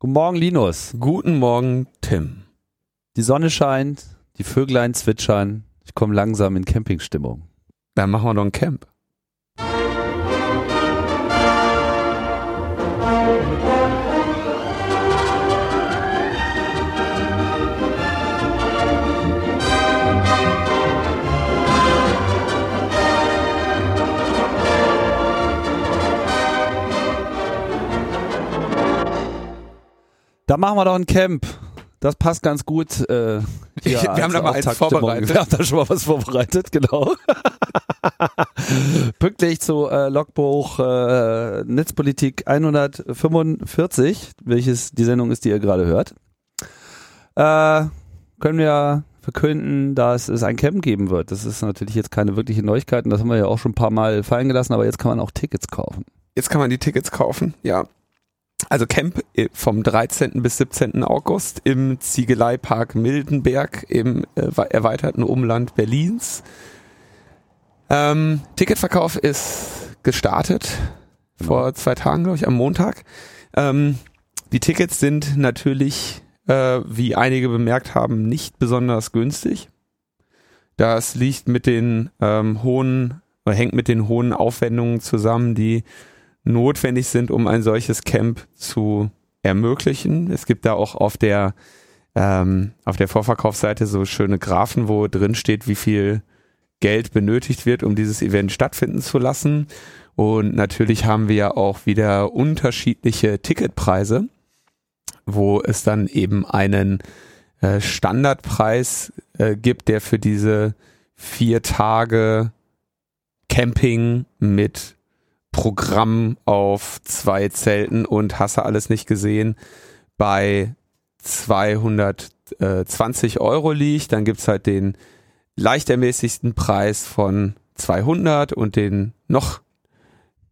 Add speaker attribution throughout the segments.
Speaker 1: Guten Morgen, Linus.
Speaker 2: Guten Morgen, Tim.
Speaker 1: Die Sonne scheint, die Vöglein zwitschern. Ich komme langsam in Campingstimmung.
Speaker 2: Dann machen wir doch ein Camp.
Speaker 1: Da machen wir doch ein Camp. Das passt ganz gut. Äh,
Speaker 2: wir haben da mal eins vorbereitet.
Speaker 1: Wir haben da schon mal was vorbereitet, genau. Pünktlich zu äh, Logbuch äh, Netzpolitik 145, welches die Sendung ist, die ihr gerade hört. Äh, können wir verkünden, dass es ein Camp geben wird. Das ist natürlich jetzt keine wirkliche Neuigkeit und das haben wir ja auch schon ein paar Mal fallen gelassen, aber jetzt kann man auch Tickets kaufen.
Speaker 2: Jetzt kann man die Tickets kaufen, ja. Also Camp äh, vom 13. bis 17. August im Ziegeleipark Mildenberg im äh, erweiterten Umland Berlins. Ähm, Ticketverkauf ist gestartet genau. vor zwei Tagen, glaube ich, am Montag. Ähm, die Tickets sind natürlich, äh, wie einige bemerkt haben, nicht besonders günstig. Das liegt mit den ähm, hohen, hängt mit den hohen Aufwendungen zusammen, die notwendig sind, um ein solches Camp zu ermöglichen. Es gibt da auch auf der ähm, auf der Vorverkaufsseite so schöne Graphen, wo drin steht, wie viel Geld benötigt wird, um dieses Event stattfinden zu lassen. Und natürlich haben wir ja auch wieder unterschiedliche Ticketpreise, wo es dann eben einen äh, Standardpreis äh, gibt, der für diese vier Tage Camping mit Programm auf zwei Zelten und hast du alles nicht gesehen bei 220 Euro liegt. Dann gibt's halt den leicht ermäßigsten Preis von 200 und den noch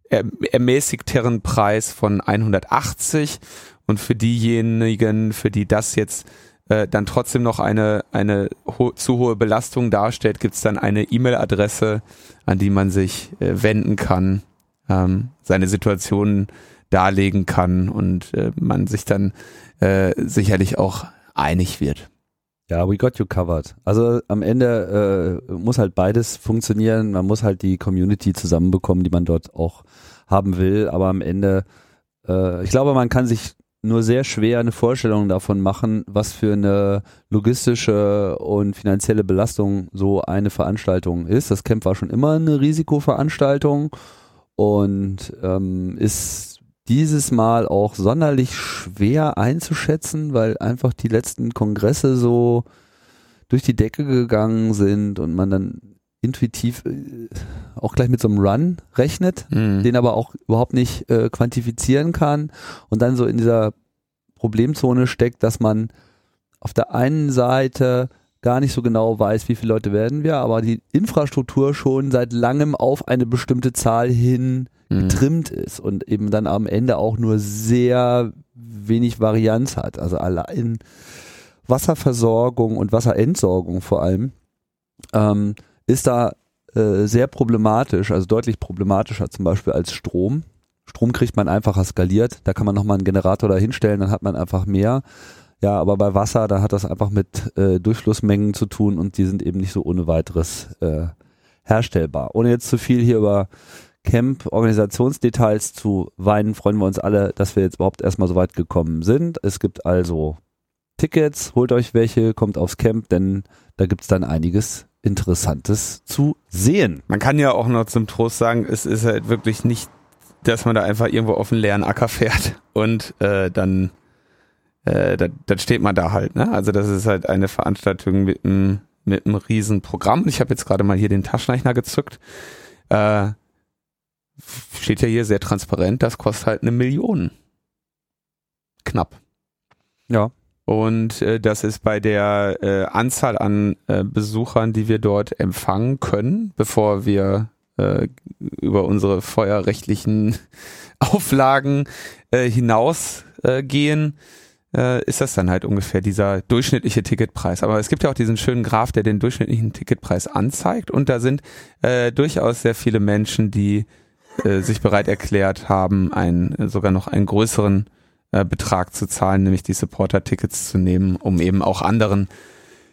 Speaker 2: ermäßigteren Preis von 180 und für diejenigen, für die das jetzt äh, dann trotzdem noch eine, eine ho zu hohe Belastung darstellt, gibt's dann eine E-Mail-Adresse, an die man sich äh, wenden kann ähm, seine Situation darlegen kann und äh, man sich dann äh, sicherlich auch einig wird.
Speaker 1: Ja, we got you covered. Also am Ende äh, muss halt beides funktionieren. Man muss halt die Community zusammenbekommen, die man dort auch haben will. Aber am Ende, äh, ich glaube, man kann sich nur sehr schwer eine Vorstellung davon machen, was für eine logistische und finanzielle Belastung so eine Veranstaltung ist. Das Camp war schon immer eine Risikoveranstaltung und ähm, ist dieses Mal auch sonderlich schwer einzuschätzen, weil einfach die letzten Kongresse so durch die Decke gegangen sind und man dann intuitiv äh, auch gleich mit so einem Run rechnet, mhm. den aber auch überhaupt nicht äh, quantifizieren kann und dann so in dieser Problemzone steckt, dass man auf der einen Seite gar nicht so genau weiß, wie viele Leute werden wir, aber die Infrastruktur schon seit langem auf eine bestimmte Zahl hin mhm. getrimmt ist und eben dann am Ende auch nur sehr wenig Varianz hat. Also allein Wasserversorgung und Wasserentsorgung vor allem ähm, ist da äh, sehr problematisch, also deutlich problematischer zum Beispiel als Strom. Strom kriegt man einfacher skaliert, da kann man nochmal einen Generator da hinstellen, dann hat man einfach mehr. Ja, aber bei Wasser, da hat das einfach mit äh, Durchflussmengen zu tun und die sind eben nicht so ohne weiteres äh, herstellbar. Ohne jetzt zu viel hier über Camp-Organisationsdetails zu weinen, freuen wir uns alle, dass wir jetzt überhaupt erstmal so weit gekommen sind. Es gibt also Tickets, holt euch welche, kommt aufs Camp, denn da gibt's dann einiges Interessantes zu sehen.
Speaker 2: Man kann ja auch noch zum Trost sagen, es ist halt wirklich nicht, dass man da einfach irgendwo auf einen leeren Acker fährt und äh, dann äh, dann, dann steht man da halt. Ne? Also das ist halt eine Veranstaltung mit einem mit einem riesen Programm. Ich habe jetzt gerade mal hier den Taschenrechner gezückt. Äh, steht ja hier sehr transparent, das kostet halt eine Million. Knapp.
Speaker 1: Ja.
Speaker 2: Und äh, das ist bei der äh, Anzahl an äh, Besuchern, die wir dort empfangen können, bevor wir äh, über unsere feuerrechtlichen Auflagen äh, hinausgehen, äh, äh, ist das dann halt ungefähr dieser durchschnittliche Ticketpreis. Aber es gibt ja auch diesen schönen Graph, der den durchschnittlichen Ticketpreis anzeigt und da sind äh, durchaus sehr viele Menschen, die äh, sich bereit erklärt haben, einen, sogar noch einen größeren äh, Betrag zu zahlen, nämlich die Supporter-Tickets zu nehmen, um eben auch anderen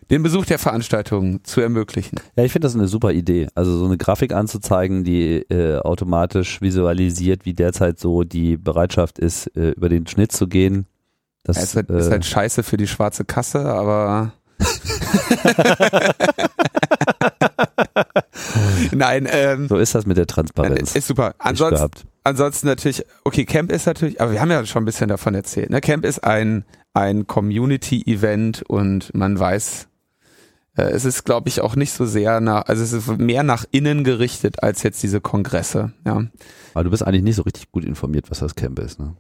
Speaker 2: den Besuch der Veranstaltung zu ermöglichen.
Speaker 1: Ja, ich finde das eine super Idee. Also so eine Grafik anzuzeigen, die äh, automatisch visualisiert, wie derzeit so die Bereitschaft ist, äh, über den Schnitt zu gehen. Das
Speaker 2: ja, ist, halt, äh, ist halt scheiße für die schwarze Kasse, aber Nein, ähm,
Speaker 1: so ist das mit der Transparenz.
Speaker 2: Ist super. Ansonsten, ansonsten natürlich, okay, Camp ist natürlich, aber wir haben ja schon ein bisschen davon erzählt. Ne? Camp ist ein ein Community-Event und man weiß, äh, es ist, glaube ich, auch nicht so sehr nach, also es ist mehr nach innen gerichtet als jetzt diese Kongresse, ja.
Speaker 1: Aber du bist eigentlich nicht so richtig gut informiert, was das Camp ist, ne?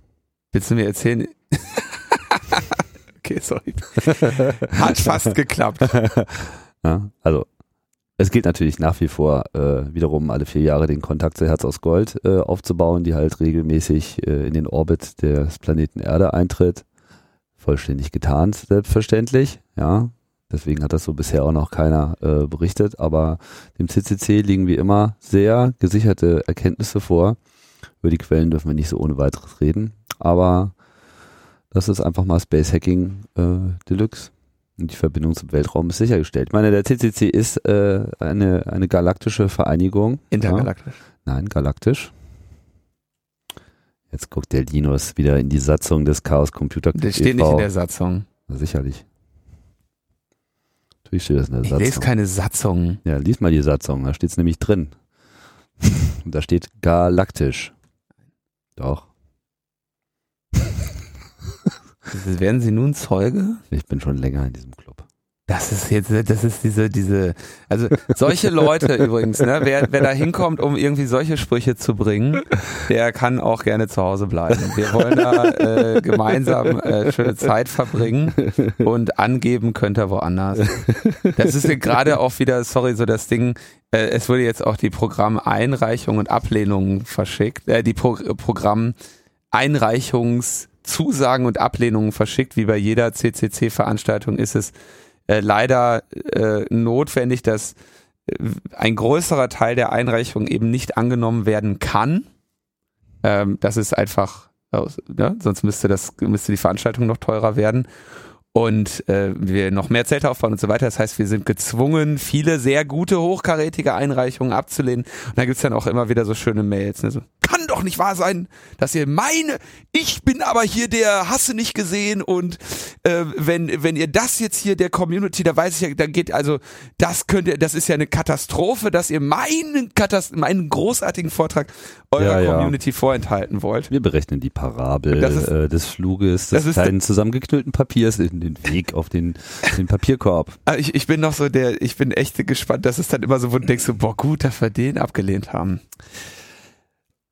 Speaker 2: Willst du mir erzählen? Okay, sorry. Hat fast geklappt.
Speaker 1: Ja, also es gilt natürlich nach wie vor äh, wiederum alle vier Jahre den Kontakt zu Herz aus Gold äh, aufzubauen, die halt regelmäßig äh, in den Orbit des Planeten Erde eintritt. Vollständig getarnt, selbstverständlich, ja. Deswegen hat das so bisher auch noch keiner äh, berichtet, aber dem CCC liegen wie immer sehr gesicherte Erkenntnisse vor. Über die Quellen dürfen wir nicht so ohne weiteres reden, aber das ist einfach mal Space Hacking äh, Deluxe. Und die Verbindung zum Weltraum ist sichergestellt. Ich meine, der CCC ist äh, eine, eine galaktische Vereinigung.
Speaker 2: Intergalaktisch?
Speaker 1: Ja? Nein, galaktisch. Jetzt guckt der Linus wieder in die Satzung des Chaos Computer
Speaker 2: Club. Das steht e nicht in der Satzung.
Speaker 1: Na, sicherlich. Natürlich steht das in der
Speaker 2: ich
Speaker 1: Satzung.
Speaker 2: lese keine Satzung.
Speaker 1: Ja, lies mal die Satzung, da steht es nämlich drin. da steht galaktisch. Doch.
Speaker 2: Werden Sie nun Zeuge?
Speaker 1: Ich bin schon länger in diesem Club.
Speaker 2: Das ist jetzt, das ist diese, diese, also solche Leute übrigens, ne, wer, wer da hinkommt, um irgendwie solche Sprüche zu bringen, der kann auch gerne zu Hause bleiben. Wir wollen da äh, gemeinsam äh, schöne Zeit verbringen und angeben könnt ihr woanders. Das ist gerade auch wieder, sorry, so das Ding, äh, es wurde jetzt auch die Programmeinreichung und Ablehnung verschickt, äh, die Pro Programmeinreichungszusagen und Ablehnungen verschickt, wie bei jeder CCC-Veranstaltung ist es äh, leider äh, notwendig, dass äh, ein größerer Teil der Einreichung eben nicht angenommen werden kann. Ähm, das ist einfach, ne? sonst müsste das müsste die Veranstaltung noch teurer werden und äh, wir noch mehr Zelte aufbauen und so weiter. Das heißt, wir sind gezwungen, viele sehr gute, hochkarätige Einreichungen abzulehnen. Und da gibt's dann auch immer wieder so schöne Mails. Ne? So, kann doch nicht wahr sein, dass ihr meine, ich bin aber hier der Hasse nicht gesehen und äh, wenn, wenn ihr das jetzt hier der Community, da weiß ich ja, da geht also, das könnt ihr, das ist ja eine Katastrophe, dass ihr meinen, Katast meinen großartigen Vortrag eurer ja, Community ja. vorenthalten wollt.
Speaker 1: Wir berechnen die Parabel ist, äh, des Fluges, des kleinen zusammengeknüllten Papiers in den Weg auf den, den Papierkorb.
Speaker 2: Ah, ich, ich bin noch so der, ich bin echt gespannt, dass es dann immer so, wo du denkst, so, boah, gut, dass wir den abgelehnt haben.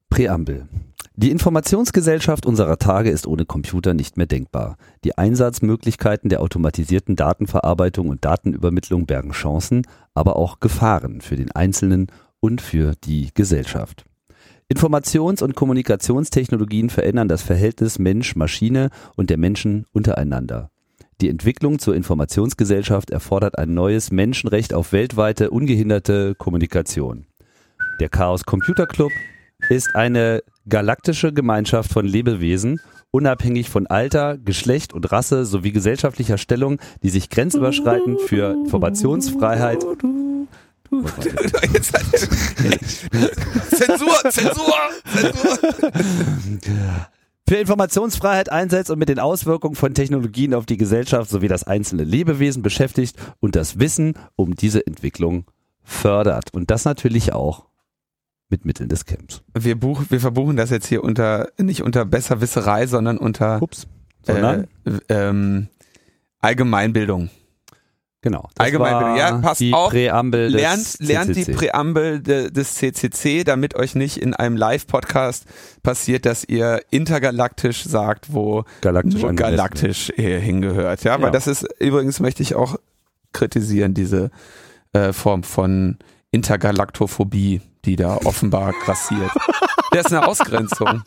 Speaker 1: Präambel. Die Informationsgesellschaft unserer Tage ist ohne Computer nicht mehr denkbar. Die Einsatzmöglichkeiten der automatisierten Datenverarbeitung und Datenübermittlung bergen Chancen, aber auch Gefahren für den Einzelnen und für die Gesellschaft. Informations- und Kommunikationstechnologien verändern das Verhältnis Mensch-Maschine und der Menschen untereinander. Die Entwicklung zur Informationsgesellschaft erfordert ein neues Menschenrecht auf weltweite ungehinderte Kommunikation. Der Chaos Computer Club ist eine galaktische Gemeinschaft von Lebewesen, unabhängig von Alter, Geschlecht und Rasse sowie gesellschaftlicher Stellung, die sich grenzüberschreitend für Informationsfreiheit
Speaker 2: Zensur, Zensur, Zensur
Speaker 1: für Informationsfreiheit einsetzt und mit den Auswirkungen von Technologien auf die Gesellschaft sowie das einzelne Lebewesen beschäftigt und das Wissen um diese Entwicklung fördert. Und das natürlich auch mit Mitteln des Camps.
Speaker 2: Wir, buch, wir verbuchen das jetzt hier unter, nicht unter Besserwisserei, sondern unter
Speaker 1: Ups, sondern?
Speaker 2: Äh, ähm, Allgemeinbildung.
Speaker 1: Genau.
Speaker 2: Allgemein, ja, passt
Speaker 1: die
Speaker 2: auf.
Speaker 1: Präambel
Speaker 2: lernt, lernt die Präambel de, des CCC, damit euch nicht in einem Live-Podcast passiert, dass ihr intergalaktisch sagt, wo
Speaker 1: galaktisch,
Speaker 2: wo galaktisch hingehört. Ja, ja, weil das ist übrigens möchte ich auch kritisieren diese äh, Form von Intergalaktophobie, die da offenbar grassiert. Das ist eine Ausgrenzung.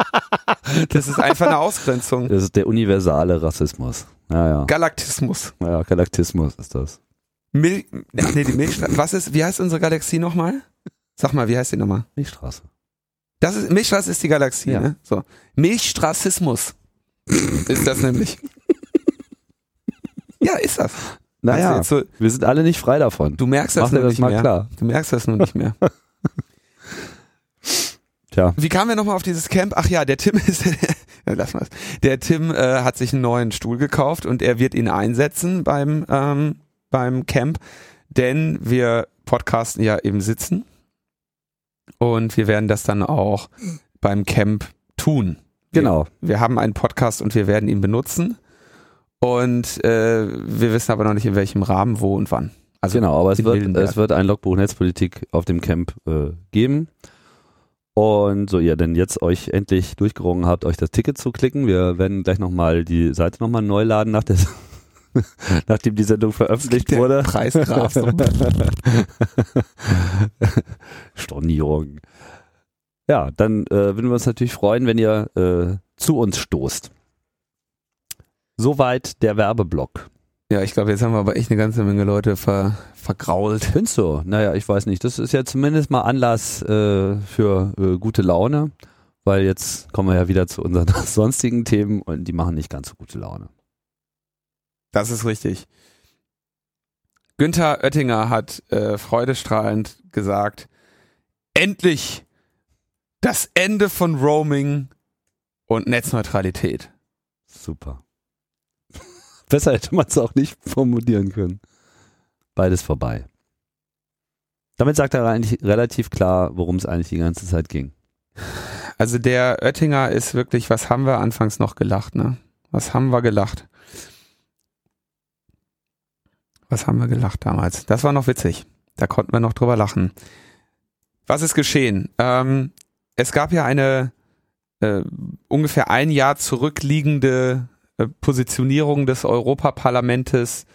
Speaker 2: Das ist einfach eine Ausgrenzung.
Speaker 1: Das ist der universale Rassismus. Ja, ja.
Speaker 2: Galaktismus.
Speaker 1: Ja, Galaktismus ist das.
Speaker 2: Mil nee, die Milchstraße. Was ist, wie heißt unsere Galaxie nochmal? Sag mal, wie heißt die nochmal?
Speaker 1: Milchstraße.
Speaker 2: Das ist, Milchstraße ist die Galaxie, ja. ne? So. Milchstraßismus. ist das nämlich. ja, ist das.
Speaker 1: Naja,
Speaker 2: Also so-
Speaker 1: wir sind alle nicht frei davon.
Speaker 2: Du merkst das
Speaker 1: Mach
Speaker 2: nur nicht
Speaker 1: mal
Speaker 2: mehr.
Speaker 1: klar.
Speaker 2: Du merkst das nur nicht mehr.
Speaker 1: Tja,
Speaker 2: Wie kamen wir nochmal auf dieses Camp? Ach ja, der Tim ist, ja, lass mal. Der Tim äh, hat sich einen neuen Stuhl gekauft und er wird ihn einsetzen beim ähm, beim Camp, denn wir podcasten ja im Sitzen und wir werden das dann auch beim Camp tun.
Speaker 1: genau.
Speaker 2: Wir, wir haben einen Podcast und wir werden ihn benutzen und äh, wir wissen aber noch nicht in welchem Rahmen, wo und wann. Also
Speaker 1: Genau, aber es wird, es wird ein Logbuch Netzpolitik auf dem Camp äh, geben. Und so ihr denn jetzt euch endlich durchgerungen habt, euch das Ticket zu klicken. Wir werden gleich nochmal die Seite nochmal neu laden, nach der, nachdem die Sendung veröffentlicht
Speaker 2: Der
Speaker 1: wurde.
Speaker 2: Preisgraf so.
Speaker 1: Stornierung. Ja, dann äh, würden wir uns natürlich freuen, wenn ihr äh, zu uns stoßt. Soweit der Werbeblock.
Speaker 2: Ja, ich glaube, jetzt haben wir aber echt eine ganze Menge Leute ver, vergrault.
Speaker 1: Findest du? Naja, ich weiß nicht. Das ist ja zumindest mal Anlass äh, für äh, gute Laune, weil jetzt kommen wir ja wieder zu unseren sonstigen Themen und die machen nicht ganz so gute Laune.
Speaker 2: Das ist richtig. Günther Oettinger hat äh, freudestrahlend gesagt, endlich das Ende von Roaming und Netzneutralität.
Speaker 1: Super. Besser hätte man es auch nicht formulieren können. Beides vorbei. Damit sagt er eigentlich relativ klar, worum es eigentlich die ganze Zeit ging.
Speaker 2: Also der Oettinger ist wirklich, was haben wir anfangs noch gelacht, ne? Was haben wir gelacht? Was haben wir gelacht damals? Das war noch witzig. Da konnten wir noch drüber lachen. Was ist geschehen? Ähm, es gab ja eine äh, ungefähr ein Jahr zurückliegende äh, Positionierung des Europaparlamentes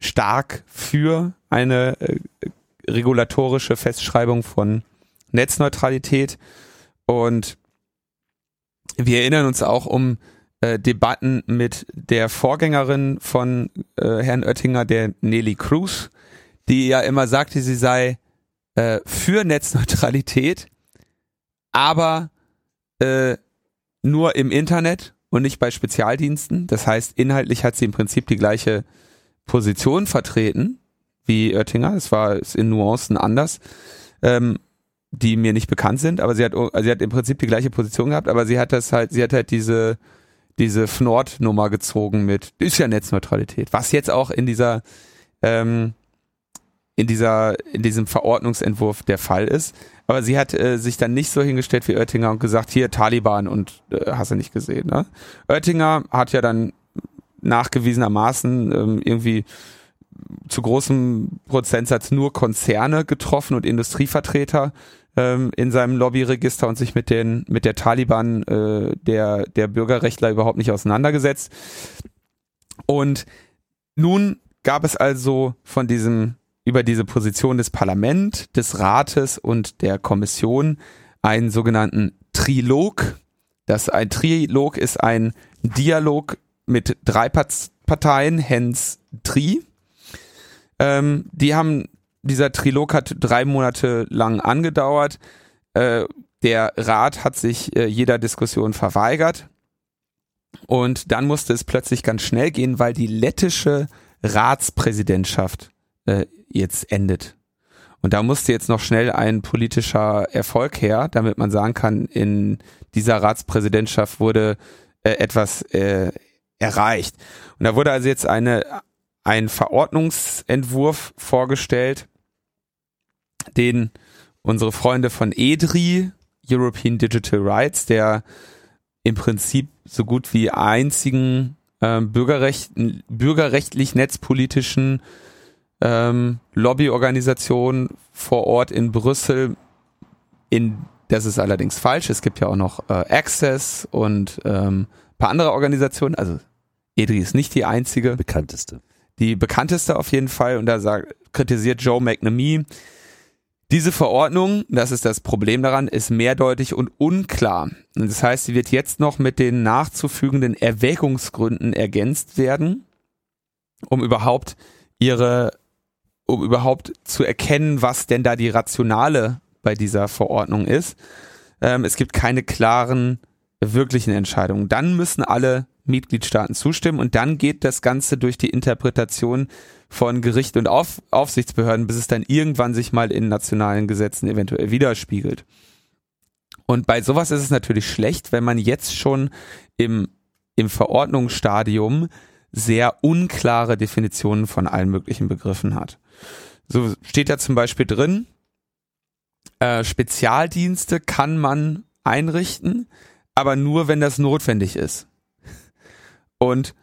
Speaker 2: stark für eine äh, regulatorische Festschreibung von Netzneutralität. Und wir erinnern uns auch um äh, Debatten mit der Vorgängerin von äh, Herrn Oettinger, der Nelly Cruz, die ja immer sagte, sie sei äh, für Netzneutralität, aber äh, nur im Internet und nicht bei Spezialdiensten. Das heißt, inhaltlich hat sie im Prinzip die gleiche Position vertreten wie Oettinger. Es war in Nuancen anders. Ähm, die mir nicht bekannt sind, aber sie hat, sie hat im Prinzip die gleiche Position gehabt, aber sie hat das halt, sie hat halt diese, diese Fnord-Nummer gezogen mit, ist ja Netzneutralität, was jetzt auch in dieser, ähm, in dieser, in diesem Verordnungsentwurf der Fall ist. Aber sie hat äh, sich dann nicht so hingestellt wie Oettinger und gesagt, hier Taliban und äh, hast du nicht gesehen. Ne? Oettinger hat ja dann nachgewiesenermaßen ähm, irgendwie zu großem Prozentsatz nur Konzerne getroffen und Industrievertreter ähm, in seinem Lobbyregister und sich mit den mit der Taliban äh, der der Bürgerrechtler überhaupt nicht auseinandergesetzt. Und nun gab es also von diesem über diese Position des Parlament, des Rates und der Kommission einen sogenannten Trilog. Das ein Trilog ist ein Dialog mit drei Parteien, hence Tri. Ähm, die haben, dieser Trilog hat drei Monate lang angedauert. Äh, der Rat hat sich äh, jeder Diskussion verweigert. Und dann musste es plötzlich ganz schnell gehen, weil die lettische Ratspräsidentschaft äh, jetzt endet. Und da musste jetzt noch schnell ein politischer Erfolg her, damit man sagen kann, in dieser Ratspräsidentschaft wurde äh, etwas äh, erreicht. Und da wurde also jetzt eine, ein Verordnungsentwurf vorgestellt, den unsere Freunde von EDRI, European Digital Rights, der im Prinzip so gut wie einzigen ähm, Bürgerrecht, bürgerrechtlich netzpolitischen ähm, Lobbyorganisation vor Ort in Brüssel. In, das ist allerdings falsch. Es gibt ja auch noch äh, Access und ähm, paar andere Organisationen. Also EDRI ist nicht die einzige
Speaker 1: Bekannteste.
Speaker 2: die bekannteste auf jeden Fall, und da sagt, kritisiert Joe McNamee, diese Verordnung, das ist das Problem daran, ist mehrdeutig und unklar. Das heißt, sie wird jetzt noch mit den nachzufügenden Erwägungsgründen ergänzt werden, um überhaupt ihre, um überhaupt zu erkennen, was denn da die Rationale bei dieser Verordnung ist. Ähm, es gibt keine klaren, wirklichen Entscheidungen. Dann müssen alle Mitgliedstaaten zustimmen und dann geht das Ganze durch die Interpretation von Gericht und Auf Aufsichtsbehörden, bis es dann irgendwann sich mal in nationalen Gesetzen eventuell widerspiegelt. Und bei sowas ist es natürlich schlecht, wenn man jetzt schon im, im Verordnungsstadium sehr unklare Definitionen von allen möglichen Begriffen hat. So steht da zum Beispiel drin, äh, Spezialdienste kann man einrichten, aber nur, wenn das notwendig ist. Und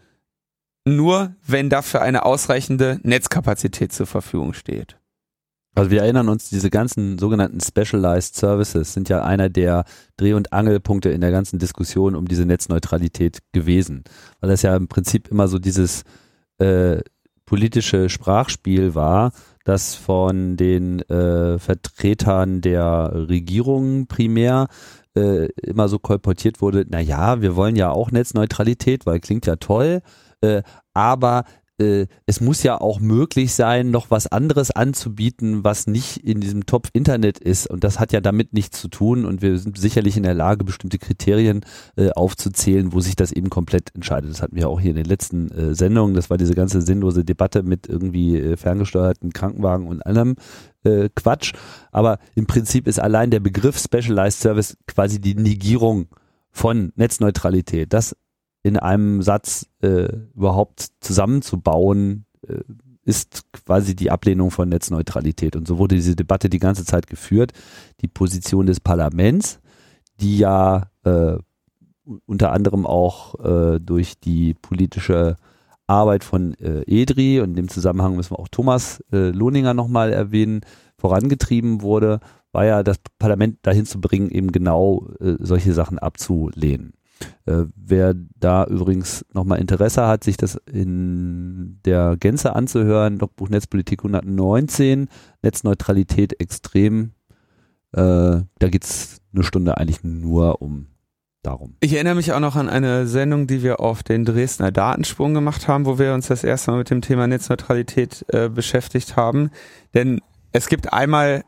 Speaker 2: nur, wenn dafür eine ausreichende Netzkapazität zur Verfügung steht.
Speaker 1: Also wir erinnern uns, diese ganzen sogenannten Specialized Services sind ja einer der Dreh- und Angelpunkte in der ganzen Diskussion um diese Netzneutralität gewesen. Weil das ja im Prinzip immer so dieses äh, politische Sprachspiel war, das von den äh, Vertretern der Regierung primär äh, immer so kolportiert wurde, na ja, wir wollen ja auch Netzneutralität, weil klingt ja toll, äh, aber äh, es muss ja auch möglich sein, noch was anderes anzubieten, was nicht in diesem Topf Internet ist. Und das hat ja damit nichts zu tun. Und wir sind sicherlich in der Lage, bestimmte Kriterien äh, aufzuzählen, wo sich das eben komplett entscheidet. Das hatten wir auch hier in den letzten äh, Sendungen. Das war diese ganze sinnlose Debatte mit irgendwie äh, ferngesteuerten Krankenwagen und anderem äh, Quatsch. Aber im Prinzip ist allein der Begriff Specialized Service quasi die Negierung von Netzneutralität. Das in einem Satz äh, überhaupt zusammenzubauen, äh, ist quasi die Ablehnung von Netzneutralität. Und so wurde diese Debatte die ganze Zeit geführt. Die Position des Parlaments, die ja äh, unter anderem auch äh, durch die politische Arbeit von äh, EDRI. Und in dem Zusammenhang müssen wir auch Thomas äh, Lohninger nochmal erwähnen, vorangetrieben wurde, war ja das Parlament dahin zu bringen, eben genau äh, solche Sachen abzulehnen. Äh, wer da übrigens nochmal Interesse hat, sich das in der Gänze anzuhören, Logbuch Netzpolitik 119, Netzneutralität extrem, äh, da geht's eine Stunde eigentlich nur um darum.
Speaker 2: Ich erinnere mich auch noch an eine Sendung, die wir auf den Dresdner Datensprung gemacht haben, wo wir uns das erste Mal mit dem Thema Netzneutralität äh, beschäftigt haben. Denn es gibt einmal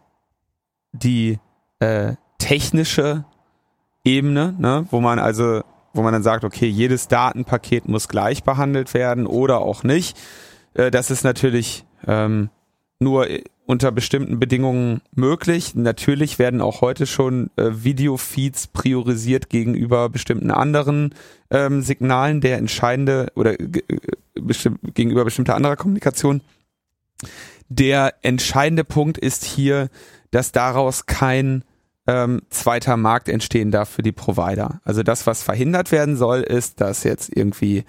Speaker 2: die äh, technische Ebene, ne, wo man also, wo man dann sagt, okay, jedes Datenpaket muss gleich behandelt werden oder auch nicht. Äh, das ist natürlich ähm, nur unter bestimmten Bedingungen möglich. Natürlich werden auch heute schon äh, Videofeeds priorisiert gegenüber bestimmten anderen ähm, Signalen der entscheidende oder äh, bestimm gegenüber bestimmter anderer Kommunikation. Der entscheidende Punkt ist hier, dass daraus kein ähm, zweiter Markt entstehen darf für die Provider. Also das, was verhindert werden soll, ist, dass jetzt irgendwie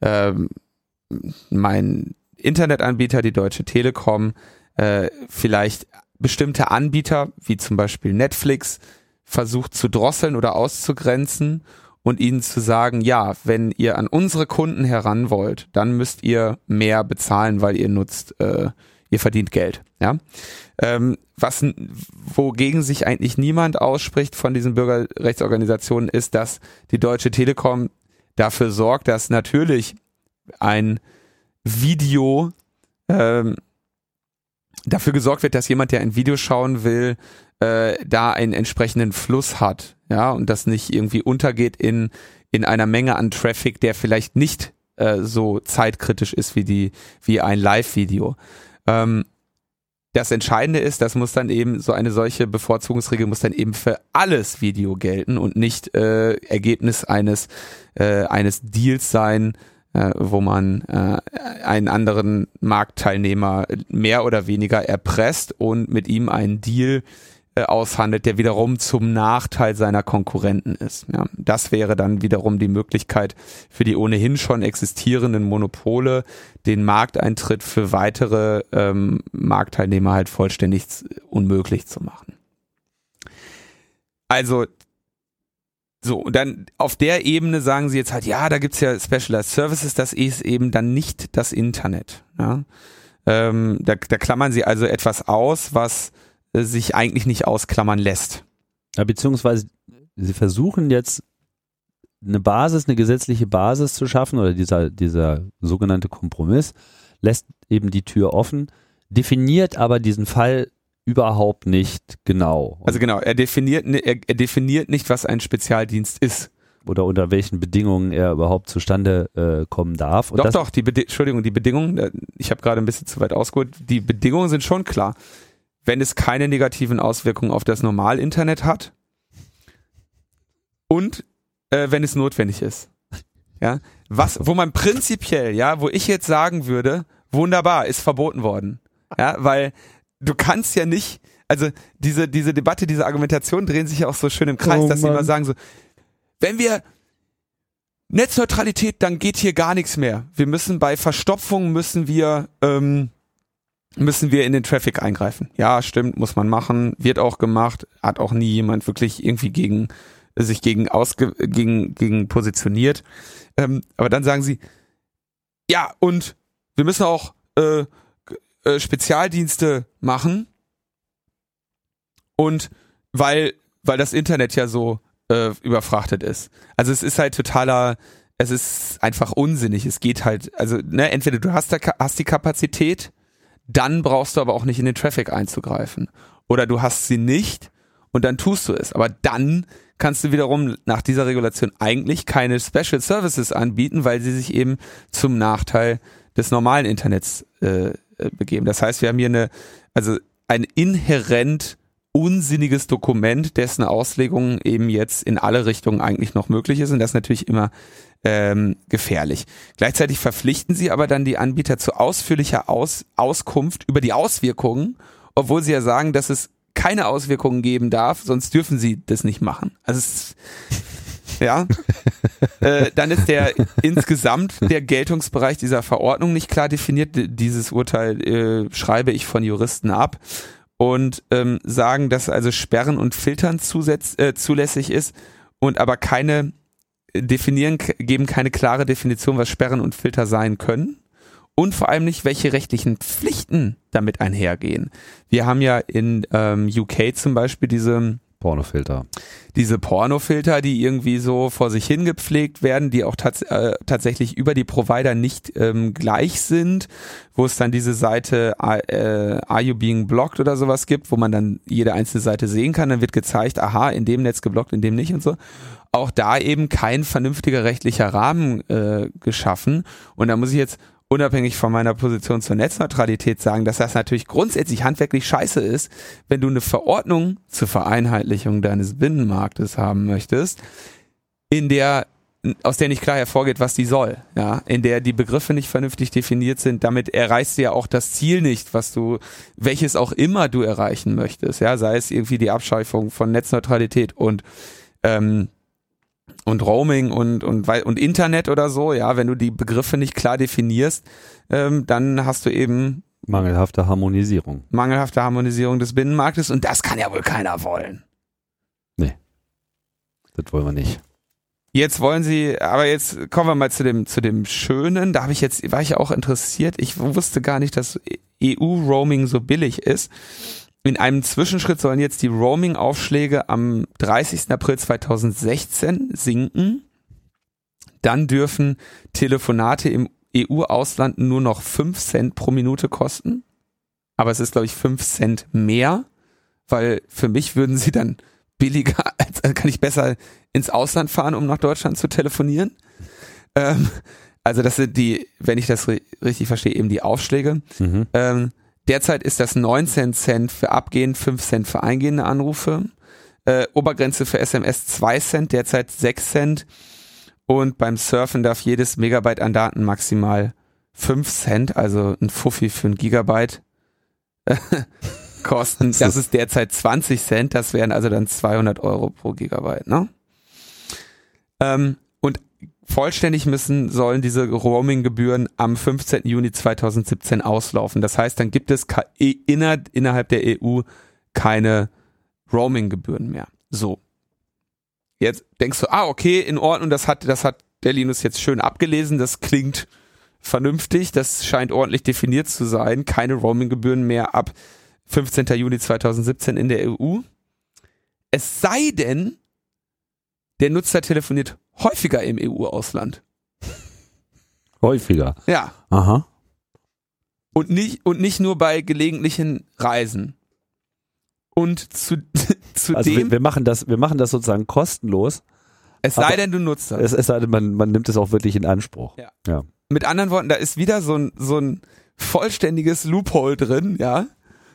Speaker 2: ähm, mein Internetanbieter, die Deutsche Telekom, äh, vielleicht bestimmte Anbieter, wie zum Beispiel Netflix, versucht zu drosseln oder auszugrenzen und ihnen zu sagen, ja, wenn ihr an unsere Kunden heran wollt, dann müsst ihr mehr bezahlen, weil ihr nutzt, äh, ihr verdient Geld. Ja, ähm, was wogegen sich eigentlich niemand ausspricht von diesen Bürgerrechtsorganisationen ist, dass die Deutsche Telekom dafür sorgt, dass natürlich ein Video ähm, dafür gesorgt wird, dass jemand, der ein Video schauen will, äh, da einen entsprechenden Fluss hat, ja, und das nicht irgendwie untergeht in in einer Menge an Traffic, der vielleicht nicht äh, so zeitkritisch ist wie die wie ein Live-Video. Ähm, das Entscheidende ist, das muss dann eben so eine solche Bevorzugungsregel muss dann eben für alles Video gelten und nicht äh, Ergebnis eines äh, eines Deals sein, äh, wo man äh, einen anderen Marktteilnehmer mehr oder weniger erpresst und mit ihm einen Deal äh, aushandelt, der wiederum zum Nachteil seiner Konkurrenten ist. Ja, das wäre dann wiederum die Möglichkeit für die ohnehin schon existierenden Monopole, den Markteintritt für weitere ähm, Marktteilnehmer halt vollständig unmöglich zu machen. Also so, und dann auf der Ebene sagen sie jetzt halt, ja, da gibt's ja Specialized Services, das ist eben dann nicht das Internet. Ja? Ähm, da, da klammern sie also etwas aus, was äh, sich eigentlich nicht ausklammern lässt.
Speaker 1: Ja, beziehungsweise sie versuchen jetzt eine Basis, eine gesetzliche Basis zu schaffen oder dieser, dieser sogenannte Kompromiss lässt eben die Tür offen, definiert aber diesen Fall überhaupt nicht genau.
Speaker 2: Also genau, er definiert, er, er definiert nicht, was ein Spezialdienst ist,
Speaker 1: oder unter welchen Bedingungen er überhaupt zustande äh, kommen darf. Und
Speaker 2: doch, doch, die Bedi Entschuldigung, die Bedingungen, äh, ich habe gerade ein bisschen zu weit ausgeholt, die Bedingungen sind schon klar. Wenn es keine negativen Auswirkungen auf das Normal-Internet hat und äh, wenn es notwendig ist. Ja, was, wo man prinzipiell, ja, wo ich jetzt sagen würde, wunderbar, ist verboten worden. Ja, weil du kannst ja nicht, also diese, diese Debatte, diese Argumentation drehen sich ja auch so schön im Kreis,
Speaker 1: Oh
Speaker 2: dass sie immer sagen so, wenn wir Netzneutralität, dann geht hier gar nichts mehr. Wir müssen bei Verstopfung müssen wir ähm, müssen wir in den Traffic eingreifen. Ja, stimmt, muss man machen, wird auch gemacht, hat auch nie jemand wirklich irgendwie gegen sich gegen ausge gegen gegen positioniert. Ähm, aber dann sagen sie, ja und wir müssen auch äh, äh, Spezialdienste machen und weil weil das Internet ja so äh, überfrachtet ist. Also es ist halt totaler, es ist einfach unsinnig. Es geht halt, also ne, entweder du hast, da, hast die Kapazität, dann brauchst du aber auch nicht in den Traffic einzugreifen. Oder du hast sie nicht und dann tust du es. Aber dann kannst du wiederum nach dieser Regulation eigentlich keine Special Services anbieten, weil sie sich eben zum Nachteil des normalen Internets äh, begeben. Das heißt, wir haben hier eine, also ein inhärent unsinniges Dokument, dessen Auslegung eben jetzt in alle Richtungen eigentlich noch möglich ist und das ist natürlich immer ähm, gefährlich. Gleichzeitig verpflichten sie aber dann die Anbieter zu ausführlicher Aus Auskunft über die Auswirkungen, obwohl sie ja sagen, dass es keine Auswirkungen geben darf, sonst dürfen sie das nicht machen. Also es, ja, äh, dann ist der insgesamt der Geltungsbereich dieser Verordnung nicht klar definiert. Dieses Urteil äh, schreibe ich von Juristen ab und ähm, sagen, dass also Sperren und Filtern zusätz, äh, zulässig ist und aber keine definieren, k- geben keine klare Definition, was Sperren und Filter sein können und vor allem nicht, welche rechtlichen Pflichten damit einhergehen. Wir haben ja in ähm, UK zum Beispiel diese
Speaker 1: Pornofilter.
Speaker 2: diese Pornofilter, die irgendwie so vor sich hingepflegt werden, die auch tats äh, tatsächlich über die Provider nicht ähm, gleich sind, wo es dann diese Seite äh, Are you being blocked oder sowas gibt, wo man dann jede einzelne Seite sehen kann, dann wird gezeigt, aha, in dem Netz geblockt, in dem nicht und so. Auch da eben kein vernünftiger rechtlicher Rahmen äh, geschaffen. Und da muss ich jetzt unabhängig von meiner Position zur Netzneutralität sagen, dass das natürlich grundsätzlich handwerklich scheiße ist, wenn du eine Verordnung zur Vereinheitlichung deines Binnenmarktes haben möchtest, in der aus der nicht klar hervorgeht, was die soll, ja, in der die Begriffe nicht vernünftig definiert sind, damit erreichst du ja auch das Ziel nicht, was du, welches auch immer du erreichen möchtest, ja, sei es irgendwie die Abschaffung von Netzneutralität und ähm, und Roaming und, und, und Internet oder so, ja, wenn du die Begriffe nicht klar definierst, ähm, dann hast du eben
Speaker 1: Mangelhafte Harmonisierung.
Speaker 2: mangelhafte Harmonisierung des Binnenmarktes und das kann ja wohl keiner wollen.
Speaker 1: Das wollen wir nicht.
Speaker 2: Jetzt wollen sie, aber jetzt kommen wir mal zu dem, zu dem Schönen. Da habe ich jetzt, war ich auch interessiert. Ich wusste gar nicht, dass EU-Roaming so billig ist. In einem Zwischenschritt sollen jetzt die Roaming-Aufschläge am 30. April 2016 sinken. Dann dürfen Telefonate im EU-Ausland nur noch 5 Cent pro Minute kosten. Aber es ist, glaube ich, 5 Cent mehr, weil für mich würden sie dann billiger, als also kann ich besser ins Ausland fahren, um nach Deutschland zu telefonieren. Ähm, also das sind die, wenn ich das ri richtig verstehe, eben die Aufschläge.
Speaker 1: Mhm.
Speaker 2: Ähm, derzeit ist das 19 Cent für abgehend, 5 Cent für eingehende Anrufe. Äh, Obergrenze für SMS 2 Cent, derzeit 6 Cent. Und beim Surfen darf jedes Megabyte an Daten maximal 5 Cent, also ein Fuffi für ein Gigabyte kosten. Das ist derzeit 20 Cent, das wären also dann 200 Euro pro Gigabyte, ne? Ähm, vollständig müssen, sollen diese Roaming-Gebühren am 15. Juni 2017 auslaufen. Das heißt, dann gibt es inner, innerhalb der EU keine Roaming-Gebühren mehr. So. Jetzt denkst du, ah, okay, in Ordnung, das hat, das hat der Linus jetzt schön abgelesen, das klingt vernünftig, das scheint ordentlich definiert zu sein. Keine Roaming-Gebühren mehr ab 15. Juni 2017 in der EU. Es sei denn, der Nutzer telefoniert häufiger im EU-Ausland.
Speaker 1: Häufiger.
Speaker 2: Ja.
Speaker 1: Aha.
Speaker 2: Und nicht, und nicht nur bei gelegentlichen Reisen. Und zu,
Speaker 1: Also wir, wir machen das, wir machen das sozusagen kostenlos,
Speaker 2: Es sei denn, du nutzt das.
Speaker 1: Es, es sei denn, man, man nimmt es auch wirklich in Anspruch.
Speaker 2: Ja.
Speaker 1: ja.
Speaker 2: Mit anderen Worten, da ist wieder so ein, so ein vollständiges Loophole drin, ja,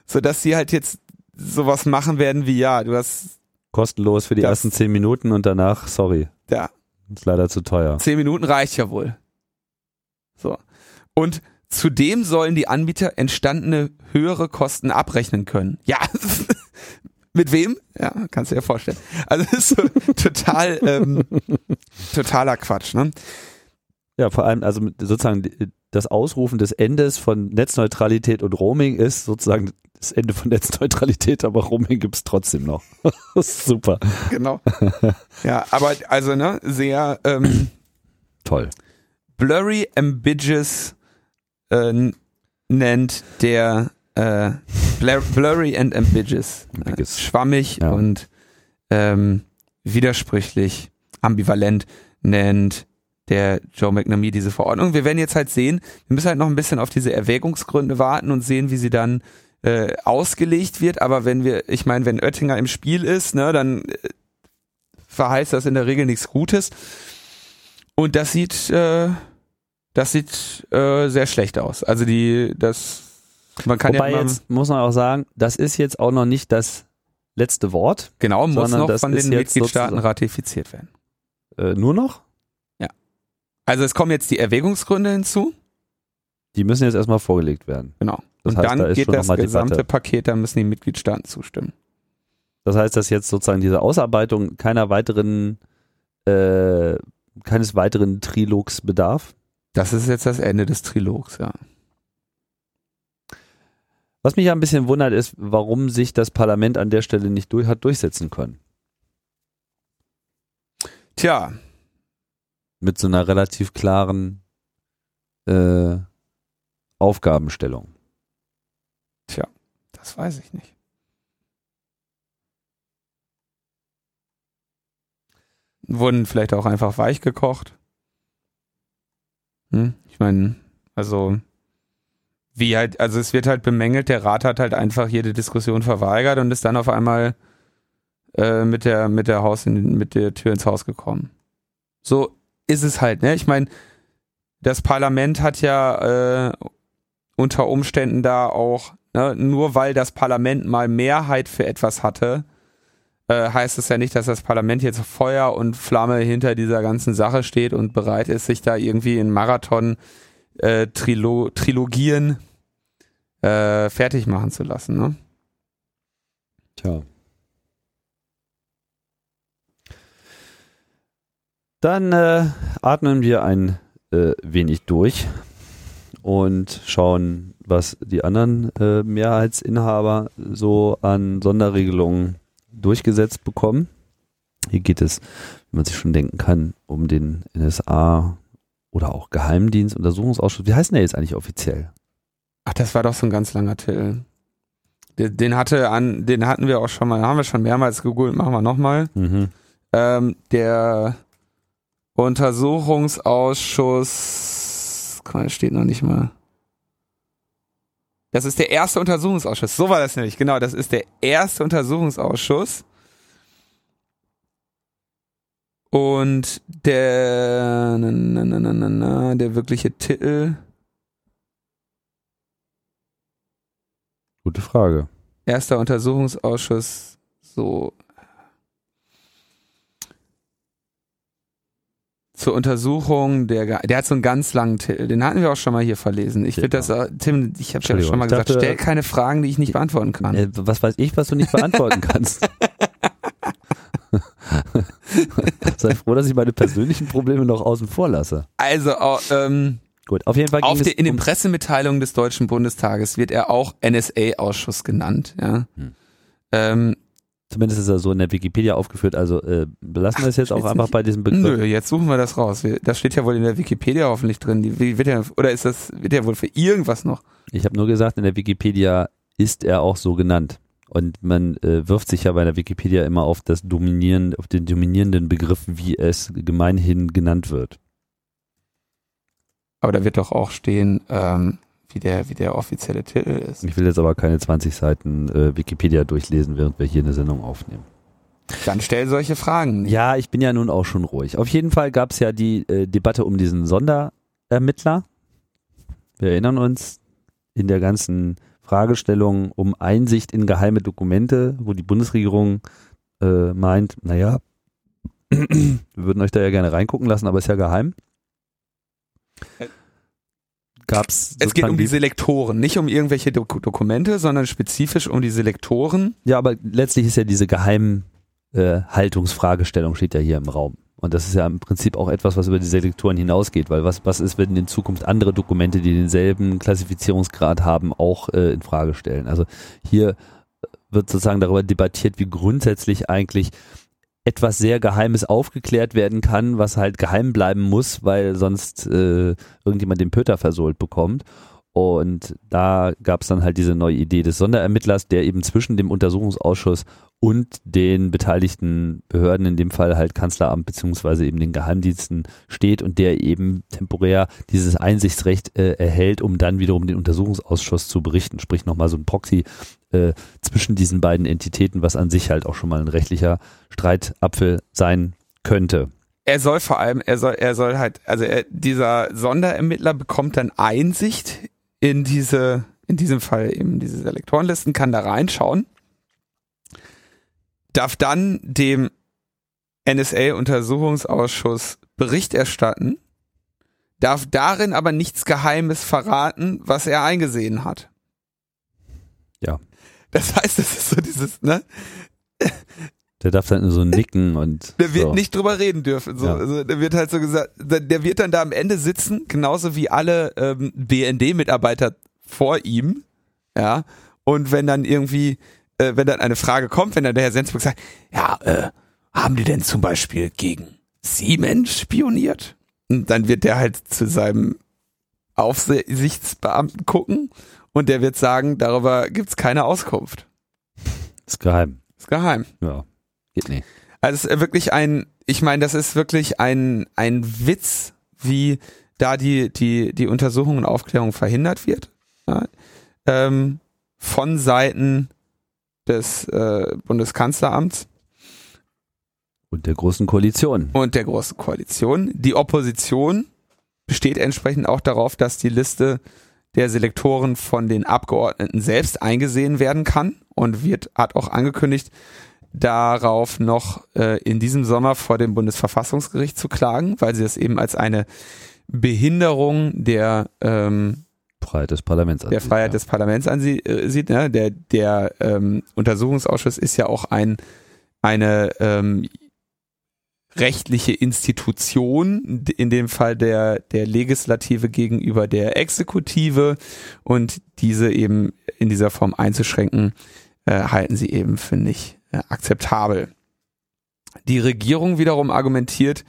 Speaker 2: so dass sie halt jetzt sowas machen werden wie, ja, du hast,
Speaker 1: Kostenlos für die ersten zehn Minuten und danach, sorry,
Speaker 2: ja,
Speaker 1: ist leider zu teuer.
Speaker 2: zehn Minuten reicht ja wohl. So. Und zudem sollen die Anbieter entstandene höhere Kosten abrechnen können. Ja. Mit wem? Ja, kannst du dir vorstellen. Also das ist so total, ähm, totaler Quatsch, ne?
Speaker 1: Ja, vor allem, also sozusagen das Ausrufen des Endes von Netzneutralität und Roaming ist sozusagen das Ende von Netzneutralität, aber Roaming gibt's trotzdem noch. super.
Speaker 2: Genau. Ja, aber also, ne, sehr, ähm,
Speaker 1: Toll.
Speaker 2: Blurry Ambiguous äh, nennt der äh, blur, Blurry and Ambiguous. Äh, schwammig
Speaker 1: Ja.
Speaker 2: und ähm, widersprüchlich, ambivalent nennt der Joe McNamee diese Verordnung. Wir werden jetzt halt sehen, wir müssen halt noch ein bisschen auf diese Erwägungsgründe warten und sehen, wie sie dann äh, ausgelegt wird. Aber wenn wir, ich meine, wenn Oettinger im Spiel ist, ne, dann äh, verheißt das in der Regel nichts Gutes. Und das sieht, äh, das sieht äh, sehr schlecht aus. Also die, das, man kann
Speaker 1: Wobei
Speaker 2: ja immer,
Speaker 1: jetzt muss man auch sagen, das ist jetzt auch noch nicht das letzte Wort.
Speaker 2: genau, muss noch von den Mitgliedstaaten ratifiziert werden.
Speaker 1: Äh, nur noch?
Speaker 2: Also es kommen jetzt die Erwägungsgründe hinzu,
Speaker 1: Die müssen jetzt erstmal vorgelegt werden.
Speaker 2: genau.
Speaker 1: Das
Speaker 2: Und
Speaker 1: heißt,
Speaker 2: dann
Speaker 1: da ist
Speaker 2: geht das gesamte
Speaker 1: Debatte.
Speaker 2: Paket, da müssen die Mitgliedstaaten zustimmen.
Speaker 1: Das heißt, dass jetzt sozusagen diese Ausarbeitung keiner weiteren, äh, keines weiteren Trilogs bedarf.
Speaker 2: Das ist jetzt das Ende des Trilogs, ja.
Speaker 1: Was mich ja ein bisschen wundert, ist, warum sich das Parlament an der Stelle nicht durch, hat durchsetzen können.
Speaker 2: Tja,
Speaker 1: Mit so einer relativ klaren äh, Aufgabenstellung.
Speaker 2: Das weiß ich nicht. Wurden vielleicht auch einfach weich gekocht. Hm? Ich meine, also wie halt, also es wird halt bemängelt, der Rat hat halt einfach jede Diskussion verweigert und ist dann auf einmal äh, mit der mit der Haus in, mit der Tür ins Haus gekommen. So ist es halt, ne? Ich meine, das Parlament hat ja äh, unter Umständen da auch, ne, nur weil das Parlament mal Mehrheit für etwas hatte, äh, heißt es ja nicht, dass das Parlament jetzt Feuer und Flamme hinter dieser ganzen Sache steht und bereit ist, sich da irgendwie in Marathon äh, Trilo Trilogien äh, fertig machen zu lassen. Ne?
Speaker 1: Tja. Dann äh, atmen wir ein äh, wenig durch und schauen, was die anderen äh, Mehrheitsinhaber so an Sonderregelungen durchgesetzt bekommen. Hier geht es, wie man sich schon denken kann, um den NSA oder auch Geheimdienst, Untersuchungsausschuss. Wie heißt denn der jetzt eigentlich offiziell?
Speaker 2: Ach, das war doch so ein ganz langer Titel. Den, den hatte an, den hatten wir auch schon mal, haben wir schon mehrmals gegoogelt, machen wir nochmal.
Speaker 1: Mhm.
Speaker 2: Ähm, der Untersuchungsausschuss, steht noch nicht mal. Das ist der erste Untersuchungsausschuss. So war das nämlich, genau. Das ist der erste Untersuchungsausschuss. Und der, na, na, na, na, na, na, der wirkliche Titel,
Speaker 1: Gute Frage.
Speaker 2: erster Untersuchungsausschuss, so. Zur Untersuchung der, der hat so einen ganz langen Titel, den hatten wir auch schon mal hier verlesen. Ich finde das, äh, Tim, ich habe ja schon mal gesagt,
Speaker 1: dachte-
Speaker 2: stell keine Fragen, die ich nicht beantworten kann.
Speaker 1: Äh, was weiß ich, was du nicht beantworten kannst? Sei froh, dass ich meine persönlichen Probleme noch außen vor lasse.
Speaker 2: Also, ähm,
Speaker 1: Gut, auf jeden Fall
Speaker 2: auf der, in den Pressemitteilungen des Deutschen Bundestages wird er auch NSA-Ausschuss genannt. Ja.
Speaker 1: Hm.
Speaker 2: Ähm,
Speaker 1: zumindest ist er so in der Wikipedia aufgeführt, also äh, belassen wir es jetzt auch
Speaker 2: steht's
Speaker 1: einfach
Speaker 2: nicht?
Speaker 1: bei diesem Begriff.
Speaker 2: Nö, jetzt suchen wir das raus. Das steht ja wohl in der Wikipedia hoffentlich drin. Die wird ja, oder ist das, wird ja wohl für irgendwas noch?
Speaker 1: Ich habe nur gesagt, in der Wikipedia ist er auch so genannt. Und man äh, wirft sich ja bei der Wikipedia immer auf das dominieren, auf den dominierenden Begriff, wie es gemeinhin genannt wird.
Speaker 2: Aber da wird doch auch stehen, ähm, wie der, wie der offizielle Titel ist.
Speaker 1: Ich will jetzt aber keine 20 Seiten äh, Wikipedia durchlesen, während wir hier eine Sendung aufnehmen.
Speaker 2: Dann stell solche Fragen.
Speaker 1: Ja, ich bin ja nun auch schon ruhig. Auf jeden Fall gab es ja die äh, Debatte um diesen Sonderermittler. Wir erinnern uns in der ganzen Fragestellung um Einsicht in geheime Dokumente, wo die Bundesregierung äh, meint, naja, wir würden euch da ja gerne reingucken lassen, aber ist ja geheim. Gab's
Speaker 2: Es geht um die Selektoren, nicht um irgendwelche Dok Dokumente, sondern spezifisch um die Selektoren.
Speaker 1: Ja, aber letztlich ist ja diese Geheimhaltungsfragestellung steht ja hier im Raum. Und das ist ja im Prinzip auch etwas, was über die Selektoren hinausgeht, weil was, was ist, wenn in Zukunft andere Dokumente, die denselben Klassifizierungsgrad haben, auch äh, in Frage stellen. Also hier wird sozusagen darüber debattiert, wie grundsätzlich eigentlich etwas sehr Geheimes aufgeklärt werden kann, was halt geheim bleiben muss, weil sonst äh, irgendjemand den Pöter versohlt bekommt. Und da gab es dann halt diese neue Idee des Sonderermittlers, der eben zwischen dem Untersuchungsausschuss und den beteiligten Behörden, in dem Fall halt Kanzleramt beziehungsweise eben den Geheimdiensten steht und der eben temporär dieses Einsichtsrecht äh, erhält, um dann wiederum den Untersuchungsausschuss zu berichten. Sprich nochmal so ein Proxy äh, zwischen diesen beiden Entitäten, was an sich halt auch schon mal ein rechtlicher Streitapfel sein könnte.
Speaker 2: Er soll vor allem, er soll, er soll halt, also er, dieser Sonderermittler bekommt dann Einsicht in diese, in diesem Fall eben diese Selektorenlisten, kann da reinschauen, darf dann dem NSA-Untersuchungsausschuss Bericht erstatten, darf darin aber nichts Geheimes verraten, was er eingesehen hat.
Speaker 1: Ja.
Speaker 2: Das heißt, das ist so dieses, ne?
Speaker 1: Der darf dann nur so nicken und.
Speaker 2: Der wird
Speaker 1: so.
Speaker 2: nicht drüber reden dürfen. So.
Speaker 1: Ja.
Speaker 2: Also der wird halt so gesagt, der wird dann da am Ende sitzen, genauso wie alle ähm, BND-Mitarbeiter vor ihm, ja. Und wenn dann irgendwie, äh, wenn dann eine Frage kommt, wenn dann der Herr Sensburg sagt, ja, äh, haben die denn zum Beispiel gegen Siemens spioniert? Und dann wird der halt zu seinem Aufsichtsbeamten gucken und der wird sagen, darüber gibt's keine Auskunft.
Speaker 1: Ist geheim.
Speaker 2: Ist geheim.
Speaker 1: Ja. Geht nicht.
Speaker 2: Also es ist wirklich ein, ich meine, das ist wirklich ein, ein Witz, wie da die, die, die Untersuchung und Aufklärung verhindert wird. Ja, ähm, von Seiten des äh, Bundeskanzleramts
Speaker 1: Und der großen Koalition.
Speaker 2: und der Großen Koalition. Die Opposition besteht entsprechend auch darauf, dass die Liste der Selektoren von den Abgeordneten selbst eingesehen werden kann und wird, hat auch angekündigt, darauf noch äh, in diesem Sommer vor dem Bundesverfassungsgericht zu klagen, weil sie das eben als eine Behinderung der ähm,
Speaker 1: Freiheit des Parlaments.
Speaker 2: der
Speaker 1: ansieht,
Speaker 2: Freiheit
Speaker 1: ja.
Speaker 2: des Parlaments ansieht. Äh, ne? Der, der ähm, Untersuchungsausschuss ist ja auch ein, eine ähm, rechtliche Institution, in dem Fall der, der Legislative gegenüber der Exekutive und diese eben in dieser Form einzuschränken, äh, halten sie eben für nicht äh, akzeptabel. Die Regierung wiederum argumentiert,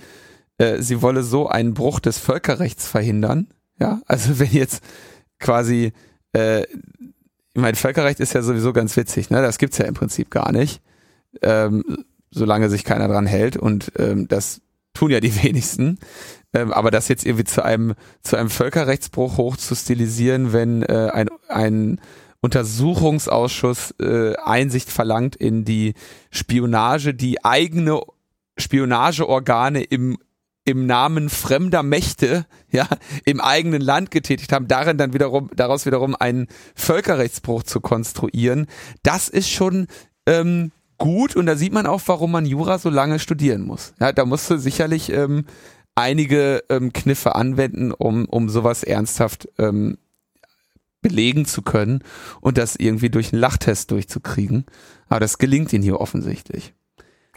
Speaker 2: äh, sie wolle so einen Bruch des Völkerrechts verhindern. Ja, also wenn jetzt quasi, äh, ich meine, Völkerrecht ist ja sowieso ganz witzig, ne? Das gibt's ja im Prinzip gar nicht, ähm, solange sich keiner dran hält und ähm, das tun ja die wenigsten. Ähm, aber das jetzt irgendwie zu einem zu einem Völkerrechtsbruch hoch zu stilisieren, wenn äh, ein ein Untersuchungsausschuss äh, Einsicht verlangt in die Spionage, die eigene Spionageorgane im im Namen fremder Mächte, ja, im eigenen Land getätigt haben, darin dann wiederum, daraus wiederum einen Völkerrechtsbruch zu konstruieren, das ist schon ähm, gut und da sieht man auch, warum man Jura so lange studieren muss. Ja, da musst du sicherlich ähm, einige ähm, Kniffe anwenden, um, um sowas ernsthaft ähm, belegen zu können und das irgendwie durch einen Lachtest durchzukriegen. Aber das gelingt ihnen hier offensichtlich.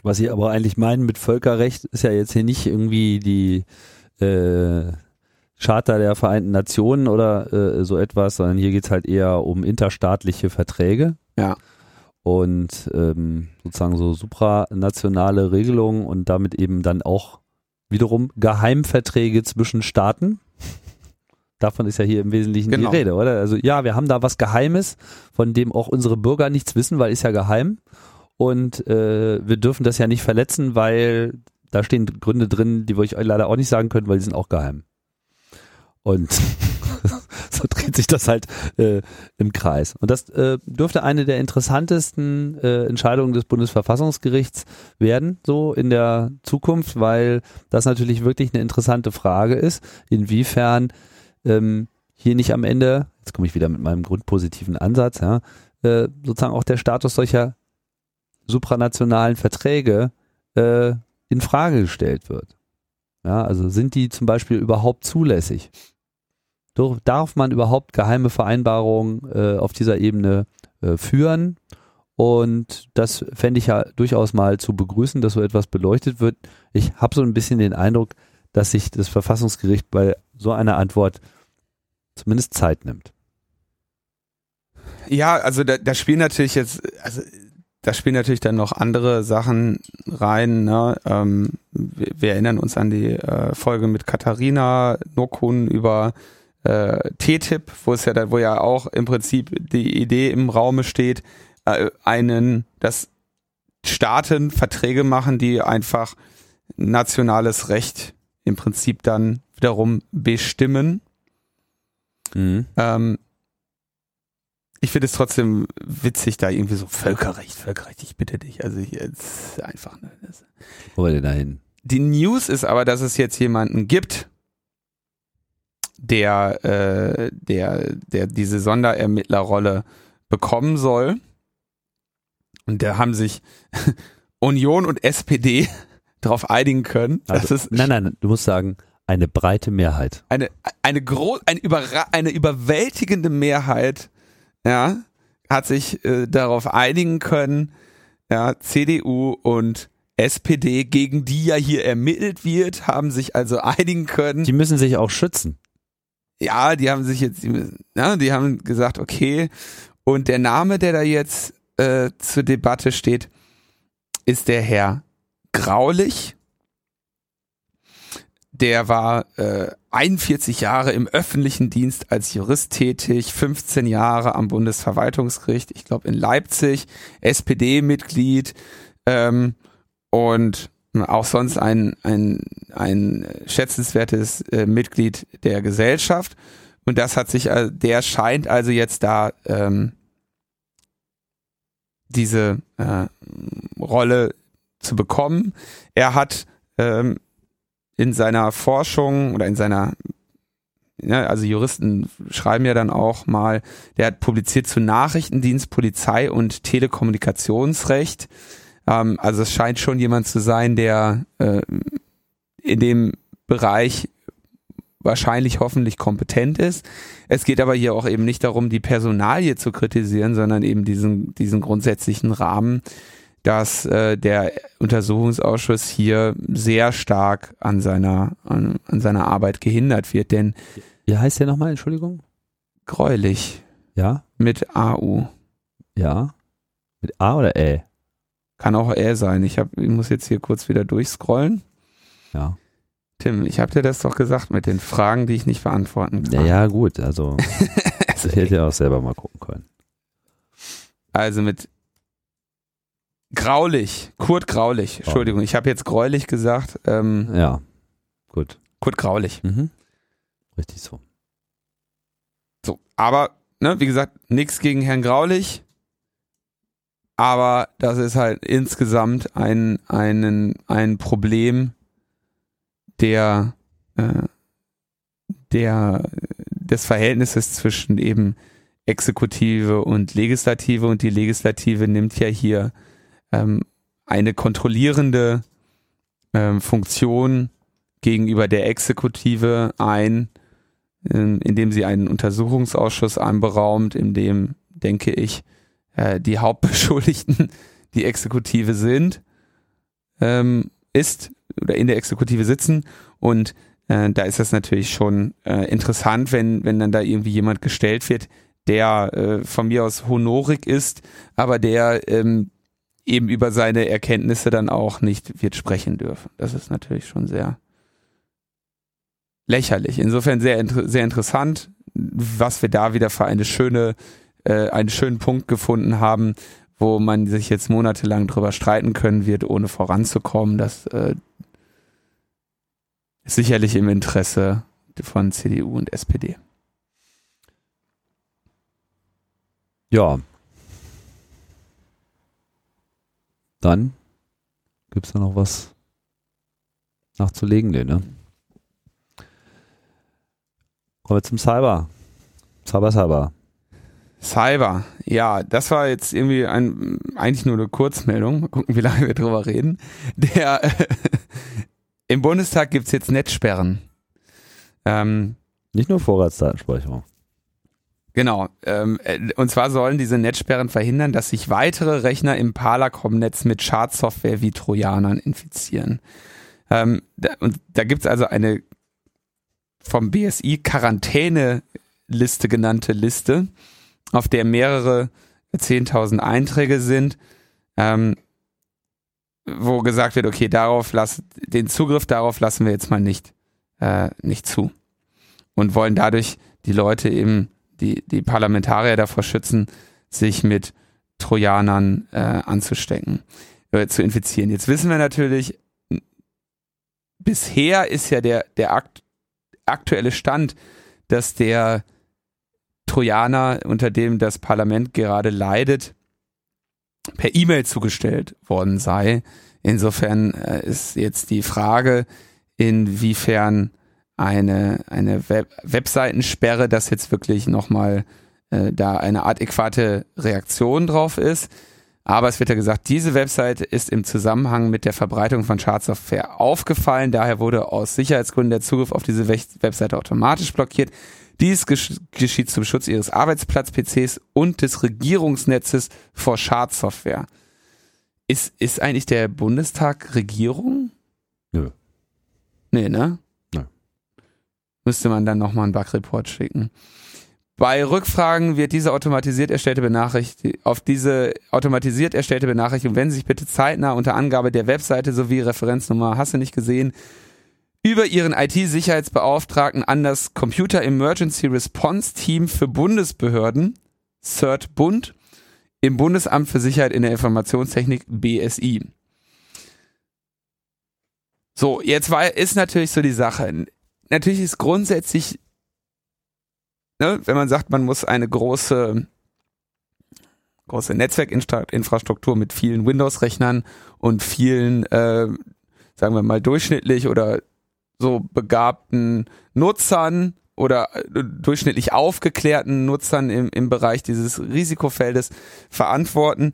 Speaker 1: Was Sie aber eigentlich meinen mit Völkerrecht ist ja jetzt hier nicht irgendwie die äh, Charta der Vereinten Nationen oder äh, so etwas, sondern hier geht's halt eher um interstaatliche Verträge.
Speaker 2: Ja.
Speaker 1: Und ähm, sozusagen so supranationale Regelungen und damit eben dann auch wiederum Geheimverträge zwischen Staaten. Davon ist ja hier im Wesentlichen
Speaker 2: Genau.
Speaker 1: die Rede, oder? Also ja, wir haben da was Geheimes, von dem auch unsere Bürger nichts wissen, weil ist ja geheim. Und äh, wir dürfen das ja nicht verletzen, weil da stehen Gründe drin, die wir euch leider auch nicht sagen können, weil die sind auch geheim. Und so dreht sich das halt äh, im Kreis. Und das äh, dürfte eine der interessantesten äh, Entscheidungen des Bundesverfassungsgerichts werden, so in der Zukunft, weil das natürlich wirklich eine interessante Frage ist, inwiefern ähm, hier nicht am Ende, jetzt komme ich wieder mit meinem grundpositiven Ansatz, ja, äh, sozusagen auch der Status solcher supranationalen Verträge äh, in Frage gestellt wird. Ja, also sind die zum Beispiel überhaupt zulässig? Darf man überhaupt geheime Vereinbarungen äh, auf dieser Ebene äh, führen? Und das fände ich ja durchaus mal zu begrüßen, dass so etwas beleuchtet wird. Ich habe so ein bisschen den Eindruck, dass sich das Verfassungsgericht bei so einer Antwort zumindest Zeit nimmt.
Speaker 2: Ja, also da, da spielen natürlich jetzt, also da spielen natürlich dann noch andere Sachen rein. Ne? Ähm, wir, wir, erinnern uns an die äh, Folge mit Katharina Nokun über äh, TTIP, wo es ja da, wo ja auch im Prinzip die Idee im Raume steht, äh, einen, dass Staaten Verträge machen, die einfach nationales Recht im Prinzip dann wiederum bestimmen. Mhm. Ähm, ich finde es trotzdem witzig, da irgendwie so Völkerrecht, Völkerrecht, ich bitte dich. Also jetzt einfach. Ne,
Speaker 1: Wo wir denn da hin?
Speaker 2: Die News ist aber, dass es jetzt jemanden gibt, der, äh, der, der diese Sonderermittlerrolle bekommen soll. Und da haben sich Union und SPD darauf einigen können.
Speaker 1: Also, nein, nein, du musst sagen, eine breite Mehrheit.
Speaker 2: Eine, eine, gro eine, eine überwältigende Mehrheit ja, hat sich äh, darauf einigen können, ja, CDU und SPD, gegen die ja hier ermittelt wird, haben sich also einigen können.
Speaker 1: Die müssen sich auch schützen.
Speaker 2: Ja, die haben sich jetzt, ja, die haben gesagt, okay, und der Name, der da jetzt äh, zur Debatte steht, ist der Herr Graulich. Der war äh, 41 Jahre im öffentlichen Dienst als Jurist tätig, 15 Jahre am Bundesverwaltungsgericht, ich glaube in Leipzig, SPD-Mitglied ähm, und auch sonst ein, ein, ein schätzenswertes äh, Mitglied der Gesellschaft. Und das hat sich, äh, der scheint also jetzt da ähm, diese äh, Rolle zu bekommen. Er hat ähm, in seiner Forschung oder in seiner ja, also Juristen schreiben ja dann auch mal, der hat publiziert zu Nachrichtendienst, Polizei und Telekommunikationsrecht. Ähm, also es scheint schon jemand zu sein, der äh, in dem Bereich wahrscheinlich hoffentlich kompetent ist. Es geht aber hier auch eben nicht darum, die Personalie zu kritisieren, sondern eben diesen, diesen grundsätzlichen Rahmen, dass äh, der Untersuchungsausschuss hier sehr stark an seiner, an, an seiner Arbeit gehindert wird. Denn
Speaker 1: wie heißt der nochmal, Entschuldigung?
Speaker 2: Gräulich.
Speaker 1: Ja.
Speaker 2: Mit AU.
Speaker 1: Ja. Mit A oder Ä?
Speaker 2: Kann auch Ä sein. Ich, hab, ich muss jetzt hier kurz wieder durchscrollen.
Speaker 1: Ja.
Speaker 2: Tim, ich habe dir das doch gesagt mit den Fragen, die ich nicht beantworten kann.
Speaker 1: Ja, ja gut. Also, ich hätte ja auch selber mal gucken können.
Speaker 2: Also mit Graulich, Kurt Graulich, Entschuldigung, ich habe jetzt gräulich gesagt. Ähm,
Speaker 1: ja, gut.
Speaker 2: Kurt Graulich.
Speaker 1: Mhm. Richtig so.
Speaker 2: So, aber, ne, wie gesagt, nichts gegen Herrn Graulich, aber das ist halt insgesamt ein, ein, ein Problem der, äh, der, des Verhältnisses zwischen eben Exekutive und Legislative. Und die Legislative nimmt ja hier ähm, eine kontrollierende ähm, Funktion gegenüber der Exekutive ein, ähm, indem sie einen Untersuchungsausschuss anberaumt, in dem, denke ich, äh, die Hauptbeschuldigten die Exekutive sind, ähm, ist oder in der Exekutive sitzen und äh, da ist das natürlich schon äh, interessant, wenn, wenn dann da irgendwie jemand gestellt wird, der äh, von mir aus honorig ist, aber der ähm, eben über seine Erkenntnisse dann auch nicht wird sprechen dürfen. Das ist natürlich schon sehr lächerlich. Insofern sehr, sehr interessant, was wir da wieder für eine schöne, äh, einen schönen Punkt gefunden haben, wo man sich jetzt monatelang drüber streiten können wird, ohne voranzukommen. Das äh, ist sicherlich im Interesse von CDU und SPD.
Speaker 1: Ja. Dann gibt es da noch was nachzulegen, ne? Kommen wir zum Cyber. Cyber, Cyber.
Speaker 2: Cyber, ja, das war jetzt irgendwie ein, eigentlich nur eine Kurzmeldung. Mal gucken, wie lange wir drüber reden. Der, äh, Im Bundestag gibt's jetzt Netzsperren. Ähm,
Speaker 1: Nicht nur Vorratsdatenspeicherung.
Speaker 2: Genau. Ähm, äh, und zwar sollen diese Netzsperren verhindern, dass sich weitere Rechner im Palacom-Netz mit Schadsoftware wie Trojanern infizieren. Ähm, da, und da gibt's also eine vom BSI Quarantäne-Liste genannte Liste, auf der mehrere 10.000 Einträge sind, ähm, wo gesagt wird, okay, darauf lass, den Zugriff darauf lassen wir jetzt mal nicht, äh, nicht zu. Und wollen dadurch die Leute eben die, die Parlamentarier davor schützen, sich mit Trojanern äh, anzustecken, äh, zu infizieren. Jetzt wissen wir natürlich, bisher ist ja der, der akt, aktuelle Stand, dass der Trojaner, unter dem das Parlament gerade leidet, per E-Mail zugestellt worden sei. Insofern äh, ist jetzt die Frage, inwiefern eine, eine Web Webseitensperre, dass jetzt wirklich nochmal äh, da eine adäquate Reaktion drauf ist. Aber es wird ja gesagt, diese Webseite ist im Zusammenhang mit der Verbreitung von Schadsoftware aufgefallen. Daher wurde aus Sicherheitsgründen der Zugriff auf diese Webseite automatisch blockiert. Dies gesch geschieht zum Schutz ihres Arbeitsplatz-PCs und des Regierungsnetzes vor Schadsoftware. Ist, ist eigentlich der Bundestag Regierung?
Speaker 1: Nö.
Speaker 2: Nee, ne? müsste man dann nochmal einen Bug-Report schicken. Bei Rückfragen wird diese automatisiert erstellte Benachrichtigung, auf diese automatisiert erstellte Benachrichtigung wenden Sie sich bitte zeitnah unter Angabe der Webseite sowie Referenznummer, hast du nicht gesehen, über Ihren IT-Sicherheitsbeauftragten an das Computer Emergency Response Team für Bundesbehörden, CERT Bund, im Bundesamt für Sicherheit in der Informationstechnik, BSI. So, jetzt war, ist natürlich so die Sache natürlich ist grundsätzlich, ne, wenn man sagt, man muss eine große, große Netzwerkinfrastruktur mit vielen Windows-Rechnern und vielen, äh, sagen wir mal, durchschnittlich oder so begabten Nutzern oder äh, durchschnittlich aufgeklärten Nutzern im, im Bereich dieses Risikofeldes verantworten.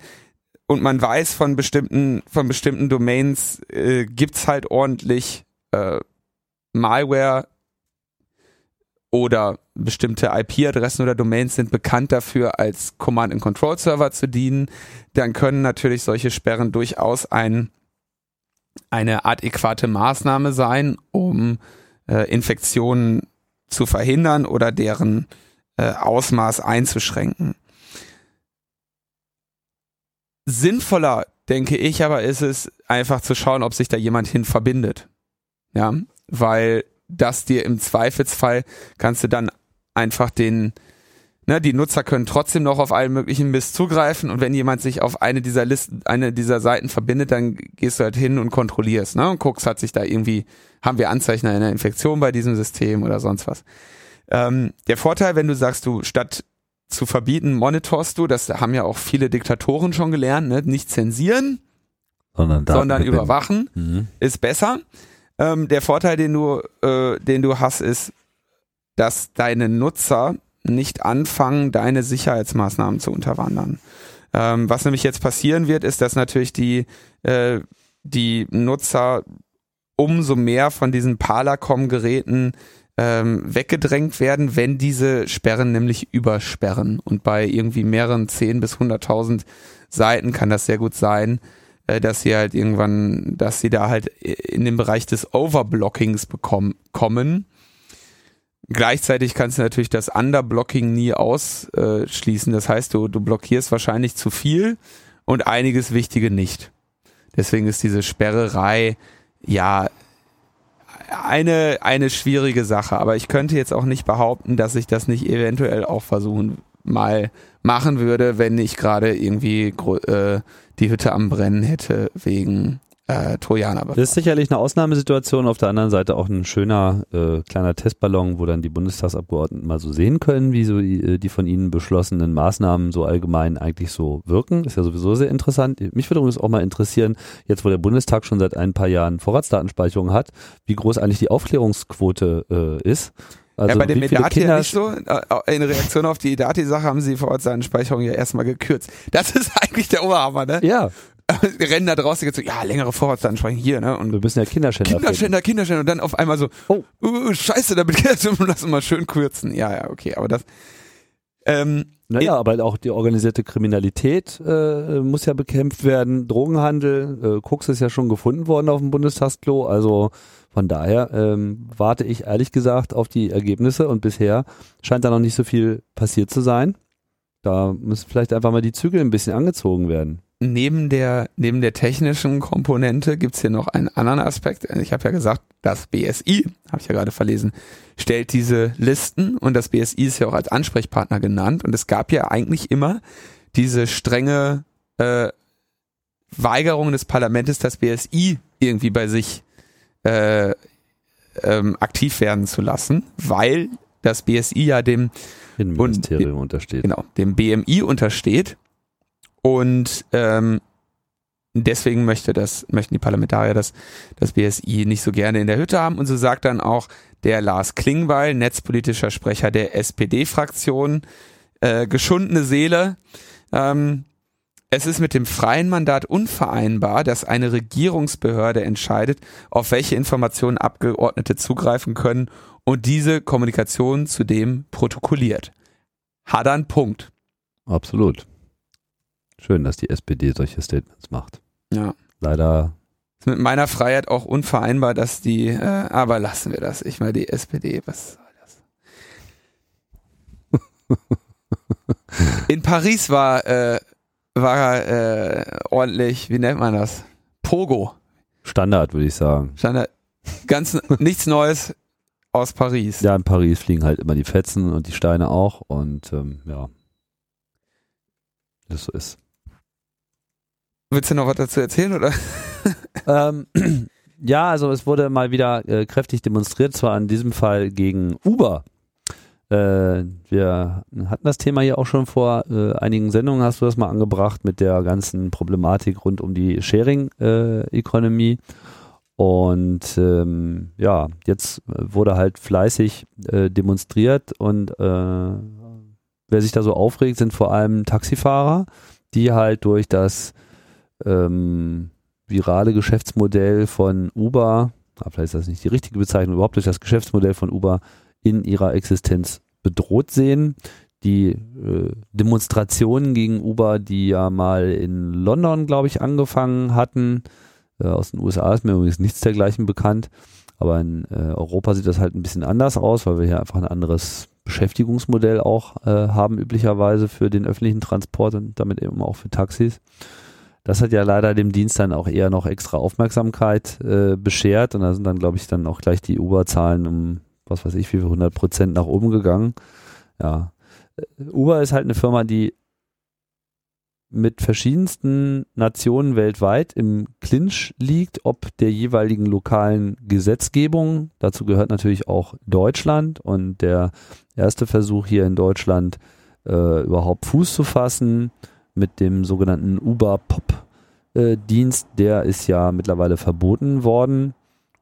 Speaker 2: Und man weiß von bestimmten, von bestimmten Domains äh, gibt's halt ordentlich äh, Malware oder bestimmte IP-Adressen oder Domains sind bekannt dafür, als Command-and-Control-Server zu dienen, dann können natürlich solche Sperren durchaus ein, eine adäquate Maßnahme sein, um äh, Infektionen zu verhindern oder deren äh, Ausmaß einzuschränken. Sinnvoller, denke ich, aber ist es einfach zu schauen, ob sich da jemand hin verbindet. Ja, weil das dir im Zweifelsfall kannst du dann einfach den, ne, die Nutzer können trotzdem noch auf allen möglichen Mist zugreifen und wenn jemand sich auf eine dieser Listen, eine dieser Seiten verbindet, dann gehst du halt hin und kontrollierst, ne, und guckst, hat sich da irgendwie, haben wir Anzeichen einer Infektion bei diesem System oder sonst was. Ähm, der Vorteil, wenn du sagst, du statt zu verbieten, monitorst du, das haben ja auch viele Diktatoren schon gelernt, ne, nicht zensieren, sondern, sondern überwachen, mhm. ist besser. Ähm, der Vorteil, den du, äh, den du hast, ist, dass deine Nutzer nicht anfangen, deine Sicherheitsmaßnahmen zu unterwandern. Ähm, was nämlich jetzt passieren wird, ist, dass natürlich die, äh, die Nutzer umso mehr von diesen Palacom-Geräten ähm, weggedrängt werden, wenn diese Sperren nämlich übersperren. Und bei irgendwie mehreren 10 bis 100.000 Seiten kann das sehr gut sein, äh, dass sie halt irgendwann, dass sie da halt in den Bereich des Overblockings bekommen, kommen. Gleichzeitig kannst du natürlich das Underblocking nie ausschließen. Das heißt, du, du blockierst wahrscheinlich zu viel und einiges Wichtige nicht. Deswegen ist diese Sperrerei ja eine, eine schwierige Sache. Aber ich könnte jetzt auch nicht behaupten, dass ich das nicht eventuell auch versuchen mal machen würde, wenn ich gerade irgendwie äh, die Hütte am Brennen hätte wegen äh, Trojaner
Speaker 1: Das ist sicherlich eine Ausnahmesituation, auf der anderen Seite auch ein schöner äh, kleiner Testballon, wo dann die Bundestagsabgeordneten mal so sehen können, wie so die, äh, die von ihnen beschlossenen Maßnahmen so allgemein eigentlich so wirken. Ist ja sowieso sehr interessant. Mich würde übrigens auch mal interessieren, jetzt wo der Bundestag schon seit ein paar Jahren Vorratsdatenspeicherung hat, wie groß eigentlich die Aufklärungsquote äh, ist.
Speaker 2: Also ja, bei dem Medati ja nicht so. Äh, in Reaktion auf die Edati-Sache haben sie Vorratsdatenspeicherung ja erstmal gekürzt. Das ist eigentlich der Oberhammer, ne?
Speaker 1: Ja.
Speaker 2: Rennen da draußen jetzt so, ja, längere Vorratsansprechung hier, ne?
Speaker 1: Und wir müssen ja Kinderschänder
Speaker 2: Kinderschänder, Kinderschänder und dann auf einmal so, oh, uh, scheiße, damit lass uns mal schön kürzen. Ja, ja, okay, aber das,
Speaker 1: ähm, naja, aber auch die organisierte Kriminalität äh, muss ja bekämpft werden. Drogenhandel, äh, Koks ist ja schon gefunden worden auf dem Bundestagsklo. Also von daher ähm, warte ich ehrlich gesagt auf die Ergebnisse und bisher scheint da noch nicht so viel passiert zu sein. Da müssen vielleicht einfach mal die Zügel ein bisschen angezogen werden
Speaker 2: neben der, neben der technischen Komponente gibt's hier noch einen anderen Aspekt. Ich habe ja gesagt, das BSI, habe ich ja gerade verlesen, stellt diese Listen und das BSI ist ja auch als Ansprechpartner genannt und es gab ja eigentlich immer diese strenge äh, Weigerung des Parlaments, das BSI irgendwie bei sich äh, ähm, aktiv werden zu lassen, weil das BSI ja dem
Speaker 1: Innenministerium untersteht.
Speaker 2: Genau, dem BMI untersteht und ähm, deswegen möchte das, möchten die Parlamentarier das, das BSI nicht so gerne in der Hütte haben. Und so sagt dann auch der Lars Klingbeil, netzpolitischer Sprecher der SPD-Fraktion, äh, geschundene Seele. Ähm, es ist mit dem freien Mandat unvereinbar, dass eine Regierungsbehörde entscheidet, auf welche Informationen Abgeordnete zugreifen können und diese Kommunikation zudem protokolliert. Hat er einen Punkt.
Speaker 1: Absolut. Schön, dass die SPD solche Statements macht.
Speaker 2: Ja.
Speaker 1: Leider.
Speaker 2: Ist mit meiner Freiheit auch unvereinbar, dass die, äh, aber lassen wir das. Ich meine, die SPD, was soll das? In Paris war, äh, war äh, ordentlich, wie nennt man das? Pogo.
Speaker 1: Standard, würde ich sagen.
Speaker 2: Standard. Ganz nichts Neues aus Paris.
Speaker 1: Ja, in Paris fliegen halt immer die Fetzen und die Steine auch und ähm, ja. Das so ist.
Speaker 2: Willst du noch was dazu erzählen oder?
Speaker 1: Ähm, ja, also es wurde mal wieder äh, kräftig demonstriert, zwar in diesem Fall gegen Uber. Äh, wir hatten das Thema hier auch schon vor äh, einigen Sendungen, hast du das mal angebracht mit der ganzen Problematik rund um die Sharing-Economy. und ähm, ja, jetzt wurde halt fleißig äh, demonstriert und äh, wer sich da so aufregt, sind vor allem Taxifahrer, die halt durch das ähm, virale Geschäftsmodell von Uber, vielleicht ist das nicht die richtige Bezeichnung, überhaupt durch das Geschäftsmodell von Uber in ihrer Existenz bedroht sehen. Die äh, Demonstrationen gegen Uber, die ja mal in London, glaube ich, angefangen hatten, äh, aus den USA ist mir übrigens nichts dergleichen bekannt, aber in äh, Europa sieht das halt ein bisschen anders aus, weil wir hier einfach ein anderes Beschäftigungsmodell auch äh, haben, üblicherweise für den öffentlichen Transport und damit eben auch für Taxis. Das hat ja leider dem Dienst dann auch eher noch extra Aufmerksamkeit äh, beschert und da sind dann, glaube ich, dann auch gleich die Uber-Zahlen um, was weiß ich, wie viel 100 Prozent nach oben gegangen. Ja. Äh, Uber ist halt eine Firma, die mit verschiedensten Nationen weltweit im Clinch liegt, ob der jeweiligen lokalen Gesetzgebung. Dazu gehört natürlich auch Deutschland und der erste Versuch hier in Deutschland äh, überhaupt Fuß zu fassen mit dem sogenannten Uber Pop äh, Dienst, der ist ja mittlerweile verboten worden.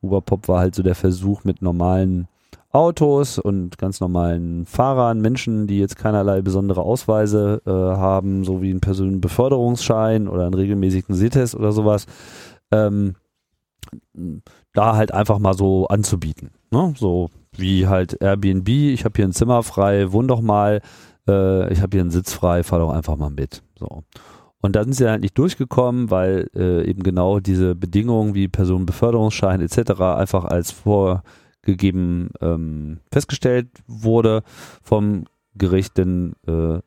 Speaker 1: Uber Pop war halt so der Versuch mit normalen Autos und ganz normalen Fahrern, Menschen, die jetzt keinerlei besondere Ausweise äh, haben, so wie einen Personenbeförderungsschein oder einen regelmäßigen Sehtest oder sowas, ähm, da halt einfach mal so anzubieten. Ne? So wie halt Airbnb, ich habe hier ein Zimmer frei, wohn doch mal, äh, ich habe hier einen Sitz frei, fahr doch einfach mal mit. So. Und da sind sie halt nicht durchgekommen, weil äh, eben genau diese Bedingungen wie Personenbeförderungsschein etc. einfach als vorgegeben ähm, festgestellt wurde vom Gericht, denn äh,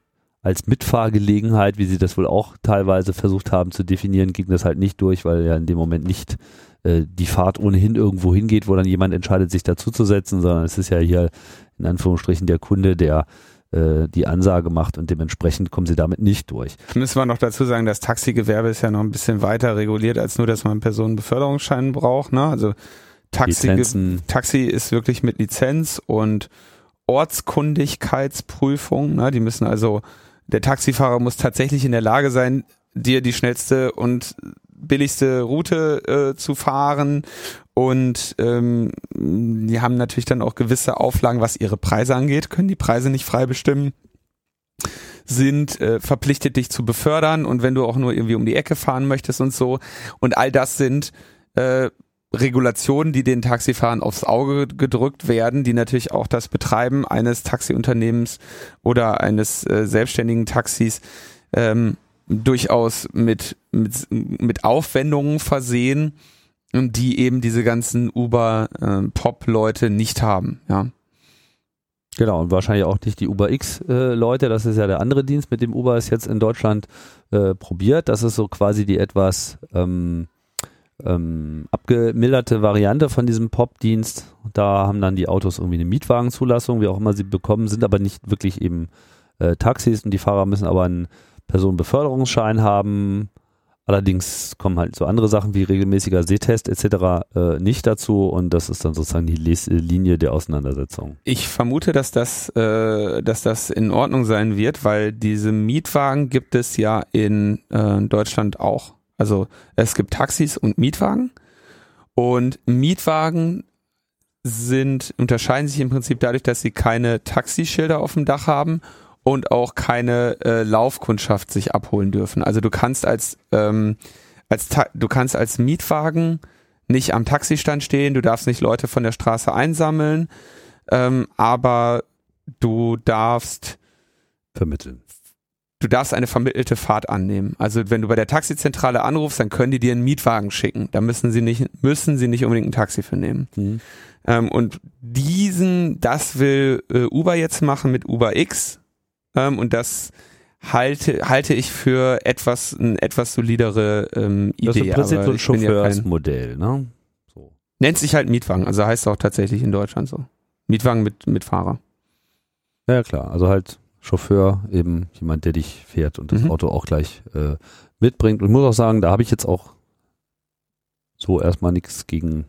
Speaker 1: als Mitfahrgelegenheit, wie sie das wohl auch teilweise versucht haben zu definieren, ging das halt nicht durch, weil ja in dem Moment nicht äh, die Fahrt ohnehin irgendwo hingeht, wo dann jemand entscheidet, sich dazuzusetzen, sondern es ist ja hier in Anführungsstrichen der Kunde, der äh, die Ansage macht und dementsprechend kommen sie damit nicht durch.
Speaker 2: Müssen wir noch dazu sagen, das Taxigewerbe ist ja noch ein bisschen weiter reguliert als nur, dass man einen Personenbeförderungsschein braucht. Ne? Also Taxi, Taxi ist wirklich mit Lizenz und Ortskundigkeitsprüfung. Ne? Die müssen also, der Taxifahrer muss tatsächlich in der Lage sein, dir die schnellste und billigste Route äh, zu fahren. Und ähm, die haben natürlich dann auch gewisse Auflagen, was ihre Preise angeht, können die Preise nicht frei bestimmen, sind äh, verpflichtet, dich zu befördern. Und wenn du auch nur irgendwie um die Ecke fahren möchtest und so. Und all das sind äh, Regulationen, die den Taxifahrern aufs Auge gedrückt werden, die natürlich auch das Betreiben eines Taxiunternehmens oder eines äh, selbstständigen Taxis ähm, durchaus mit, mit, mit Aufwendungen versehen, die eben diese ganzen Uber-Pop-Leute äh, nicht haben, ja.
Speaker 1: Genau, und wahrscheinlich auch nicht die Uber X-Leute, äh, das ist ja der andere Dienst, mit dem Uber es jetzt in Deutschland äh, probiert. Das ist so quasi die etwas ähm, ähm, abgemilderte Variante von diesem Pop-Dienst. Da haben dann die Autos irgendwie eine Mietwagenzulassung, wie auch immer sie bekommen, sind aber nicht wirklich eben äh, Taxis und die Fahrer müssen aber einen Personenbeförderungsschein haben. Allerdings kommen halt so andere Sachen wie regelmäßiger Sehtest etc. Äh, nicht dazu und das ist dann sozusagen die Les Linie der Auseinandersetzung.
Speaker 2: Ich vermute, dass das, äh, dass das in Ordnung sein wird, weil diese Mietwagen gibt es ja in äh, Deutschland auch. Also es gibt Taxis und Mietwagen und Mietwagen sind, unterscheiden sich im Prinzip dadurch, dass sie keine Taxischilder auf dem Dach haben und auch keine äh, Laufkundschaft sich abholen dürfen. Also du kannst als, ähm, als du kannst als Mietwagen nicht am Taxistand stehen, du darfst nicht Leute von der Straße einsammeln, ähm, aber du darfst
Speaker 1: vermitteln
Speaker 2: du darfst eine vermittelte Fahrt annehmen. Also wenn du bei der Taxizentrale anrufst, dann können die dir einen Mietwagen schicken. Da müssen sie nicht, müssen sie nicht unbedingt ein Taxi für nehmen. Mhm. Ähm, und diesen, das will äh, Uber jetzt machen mit Uber X. Ähm, und das halte, halte ich für etwas, ein etwas solidere ähm, Idee. Das ist
Speaker 1: im Prinzip so ein Chauffeursmodell, ja ne?
Speaker 2: So. Nennt sich halt Mietwagen, also heißt auch tatsächlich in Deutschland so. Mietwagen mit, mit Fahrer.
Speaker 1: Ja, klar, also halt Chauffeur, eben jemand, der dich fährt und das mhm. Auto auch gleich äh, mitbringt. Und ich muss auch sagen, da habe ich jetzt auch so erstmal nichts gegen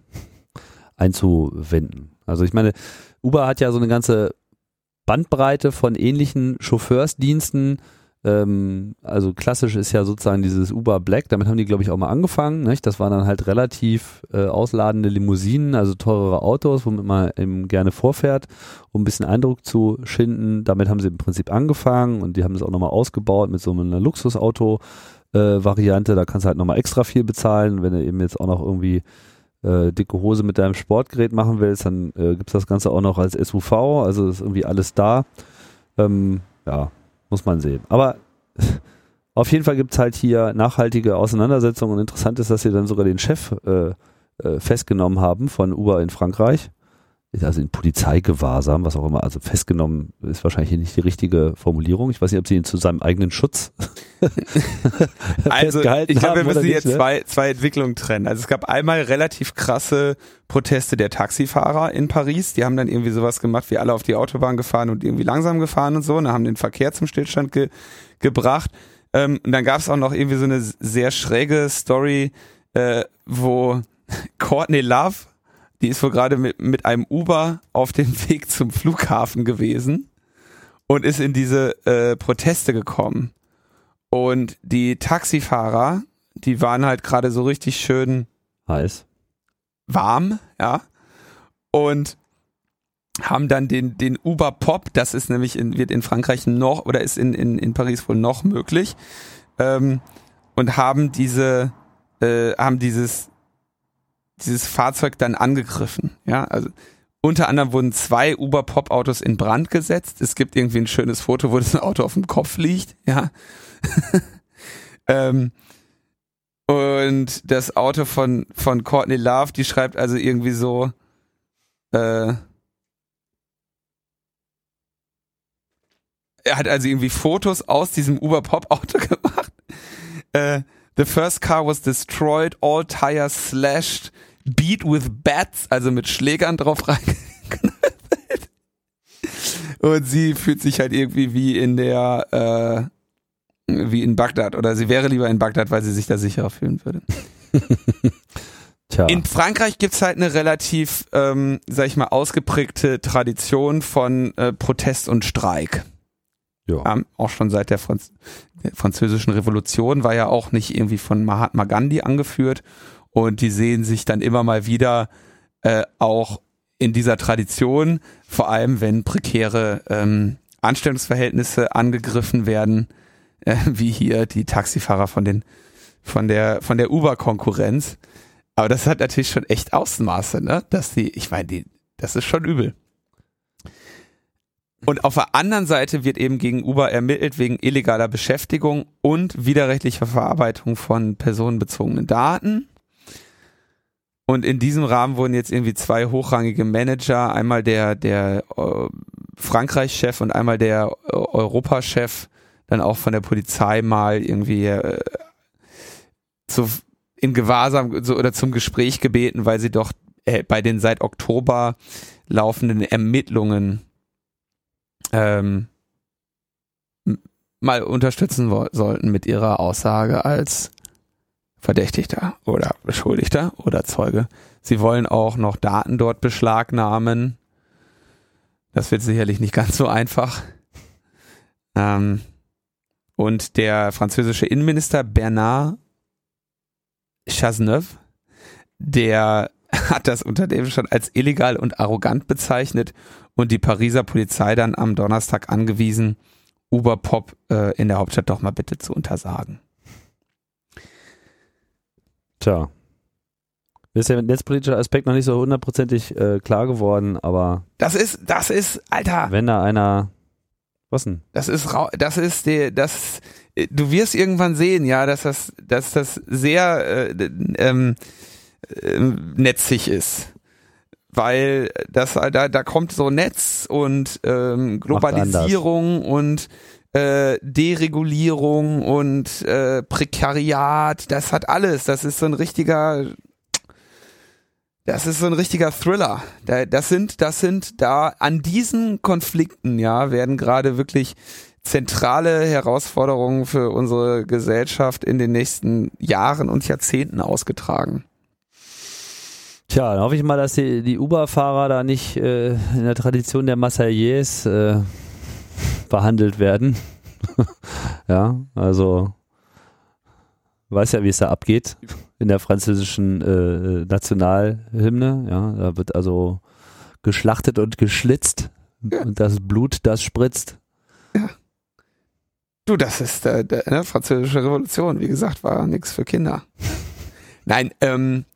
Speaker 1: einzuwenden. Also ich meine, Uber hat ja so eine ganze Bandbreite von ähnlichen Chauffeursdiensten, ähm, also klassisch ist ja sozusagen dieses Uber Black, damit haben die, glaube ich, auch mal angefangen. Nicht? Das waren dann halt relativ äh, ausladende Limousinen, also teurere Autos, womit man eben gerne vorfährt, um ein bisschen Eindruck zu schinden. Damit haben sie im Prinzip angefangen und die haben es auch nochmal ausgebaut mit so einer Luxusauto. Äh, Variante, da kannst du halt nochmal extra viel bezahlen. Wenn du eben jetzt auch noch irgendwie äh, dicke Hose mit deinem Sportgerät machen willst, dann äh, gibt's das Ganze auch noch als SUV, also ist irgendwie alles da. Ähm, ja, muss man sehen. Aber auf jeden Fall gibt es halt hier nachhaltige Auseinandersetzungen und interessant ist, dass sie dann sogar den Chef äh, äh, festgenommen haben von Uber in Frankreich also in Polizeigewahrsam, was auch immer, also festgenommen ist wahrscheinlich nicht die richtige Formulierung. Ich weiß nicht, ob sie ihn zu seinem eigenen Schutz
Speaker 2: Also ich glaube, wir müssen hier ne? zwei, zwei Entwicklungen trennen. Also es gab einmal relativ krasse Proteste der Taxifahrer in Paris. Die haben dann irgendwie sowas gemacht, wie alle auf die Autobahn gefahren und irgendwie langsam gefahren und so und haben den Verkehr zum Stillstand ge gebracht. Ähm, und dann gab es auch noch irgendwie so eine sehr schräge Story, äh, wo Courtney Love die ist wohl gerade mit, mit einem Uber auf dem Weg zum Flughafen gewesen und ist in diese äh, Proteste gekommen. Und die Taxifahrer, die waren halt gerade so richtig schön
Speaker 1: heiß,
Speaker 2: warm, ja, und haben dann den, den Uber Pop, das ist nämlich in, wird in Frankreich noch oder ist in, in, in Paris wohl noch möglich, ähm, und haben diese, äh, haben dieses dieses Fahrzeug dann angegriffen. Ja, also unter anderem wurden zwei Uber-Pop-Autos in Brand gesetzt. Es gibt irgendwie ein schönes Foto, wo das Auto auf dem Kopf liegt. Ja. ähm, und das Auto von, von Courtney Love, die schreibt also irgendwie so, äh, er hat also irgendwie Fotos aus diesem Uber-Pop-Auto gemacht. Äh, the first car was destroyed, all tires slashed, Beat with Bats, also mit Schlägern drauf reingeknallt. und sie fühlt sich halt irgendwie wie in der, äh, wie in Bagdad oder sie wäre lieber in Bagdad, weil sie sich da sicherer fühlen würde. Tja. In Frankreich gibt's halt eine relativ, ähm, sag ich mal, ausgeprägte Tradition von äh, Protest und Streik. Ja. Ähm, auch schon seit der, Franz der französischen Revolution war ja auch nicht irgendwie von Mahatma Gandhi angeführt. Und die sehen sich dann immer mal wieder äh, auch in dieser Tradition, vor allem wenn prekäre ähm, Anstellungsverhältnisse angegriffen werden, äh, wie hier die Taxifahrer von den von der von der Uber-Konkurrenz. Aber das hat natürlich schon echt Außenmaße, ne? Dass die, ich meine, die, das ist schon übel. Und auf der anderen Seite wird eben gegen Uber ermittelt wegen illegaler Beschäftigung und widerrechtlicher Verarbeitung von personenbezogenen Daten. Und in diesem Rahmen wurden jetzt irgendwie zwei hochrangige Manager, einmal der, der äh, Frankreich-Chef und einmal der äh, Europachef, dann auch von der Polizei mal irgendwie äh, zu, in Gewahrsam so, oder zum Gespräch gebeten, weil sie doch äh, bei den seit Oktober laufenden Ermittlungen ähm, mal unterstützen sollten mit ihrer Aussage als Verdächtigter oder Beschuldigter oder Zeuge. Sie wollen auch noch Daten dort beschlagnahmen. Das wird sicherlich nicht ganz so einfach. Ähm, und der französische Innenminister Bernard Chazeneuve, der hat das Unternehmen schon als illegal und arrogant bezeichnet und die Pariser Polizei dann am Donnerstag angewiesen, Uber Pop äh, in der Hauptstadt doch mal bitte zu untersagen.
Speaker 1: Tja. Mir ist der netzpolitische Aspekt noch nicht so hundertprozentig äh, klar geworden, aber.
Speaker 2: Das ist, das ist, Alter.
Speaker 1: Wenn da einer. Was denn?
Speaker 2: Das ist, das ist der, das, du wirst irgendwann sehen, ja, dass das, dass das sehr äh, ähm, äh, netzig ist. Weil das da, da kommt so Netz und ähm, Globalisierung und äh, Deregulierung und äh, Prekariat, das hat alles. Das ist so ein richtiger, das ist so ein richtiger Thriller. Das sind, das sind da an diesen Konflikten, ja, werden gerade wirklich zentrale Herausforderungen für unsere Gesellschaft in den nächsten Jahren und Jahrzehnten ausgetragen.
Speaker 1: Tja, dann hoffe ich mal, dass die, die Uber-Fahrer da nicht äh, in der Tradition der Massaliers äh, behandelt werden. ja, also weiß ja, wie es da abgeht in der französischen äh, Nationalhymne. Ja, da wird also geschlachtet und geschlitzt ja. und das Blut, das spritzt. Ja.
Speaker 2: Du, das ist äh, der ne, französische Revolution. Wie gesagt, war nichts für Kinder. Nein, ähm,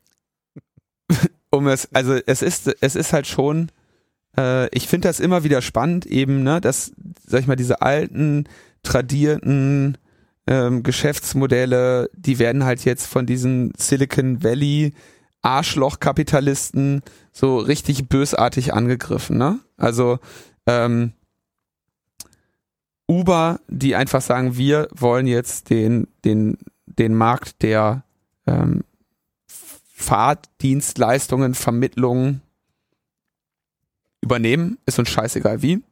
Speaker 2: um es, also es ist, es ist halt schon äh, ich finde das immer wieder spannend, eben, ne, dass, sag ich mal, diese alten, tradierten ähm, Geschäftsmodelle, die werden halt jetzt von diesen Silicon Valley Arschloch-Kapitalisten so richtig bösartig angegriffen, ne? Also ähm, Uber, die einfach sagen, wir wollen jetzt den, den, den Markt der ähm, Fahrdienstleistungen, Vermittlungen übernehmen, ist uns scheißegal wie.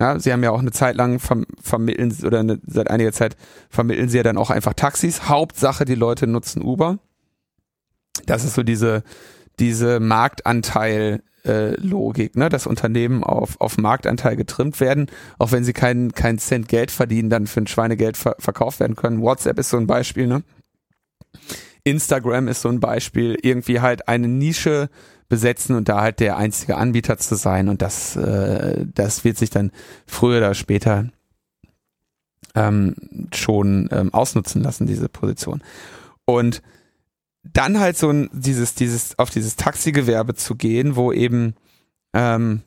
Speaker 2: Ja, sie haben ja auch eine Zeit lang verm vermitteln oder eine, seit einiger Zeit vermitteln sie ja dann auch einfach Taxis. Hauptsache, die Leute nutzen Uber. Das ist so diese diese Marktanteil äh, Logik, ne, dass Unternehmen auf auf Marktanteil getrimmt werden, auch wenn sie keinen keinen Cent Geld verdienen, dann für ein Schweinegeld ver verkauft werden können. WhatsApp ist so ein Beispiel, ne? Instagram ist so ein Beispiel, irgendwie halt eine Nische besetzen und da halt der einzige Anbieter zu sein. Und das, äh, das wird sich dann früher oder später ähm, schon ähm, ausnutzen lassen, diese Position. Und dann halt so ein, dieses, dieses, auf dieses Taxigewerbe zu gehen, wo eben, ähm,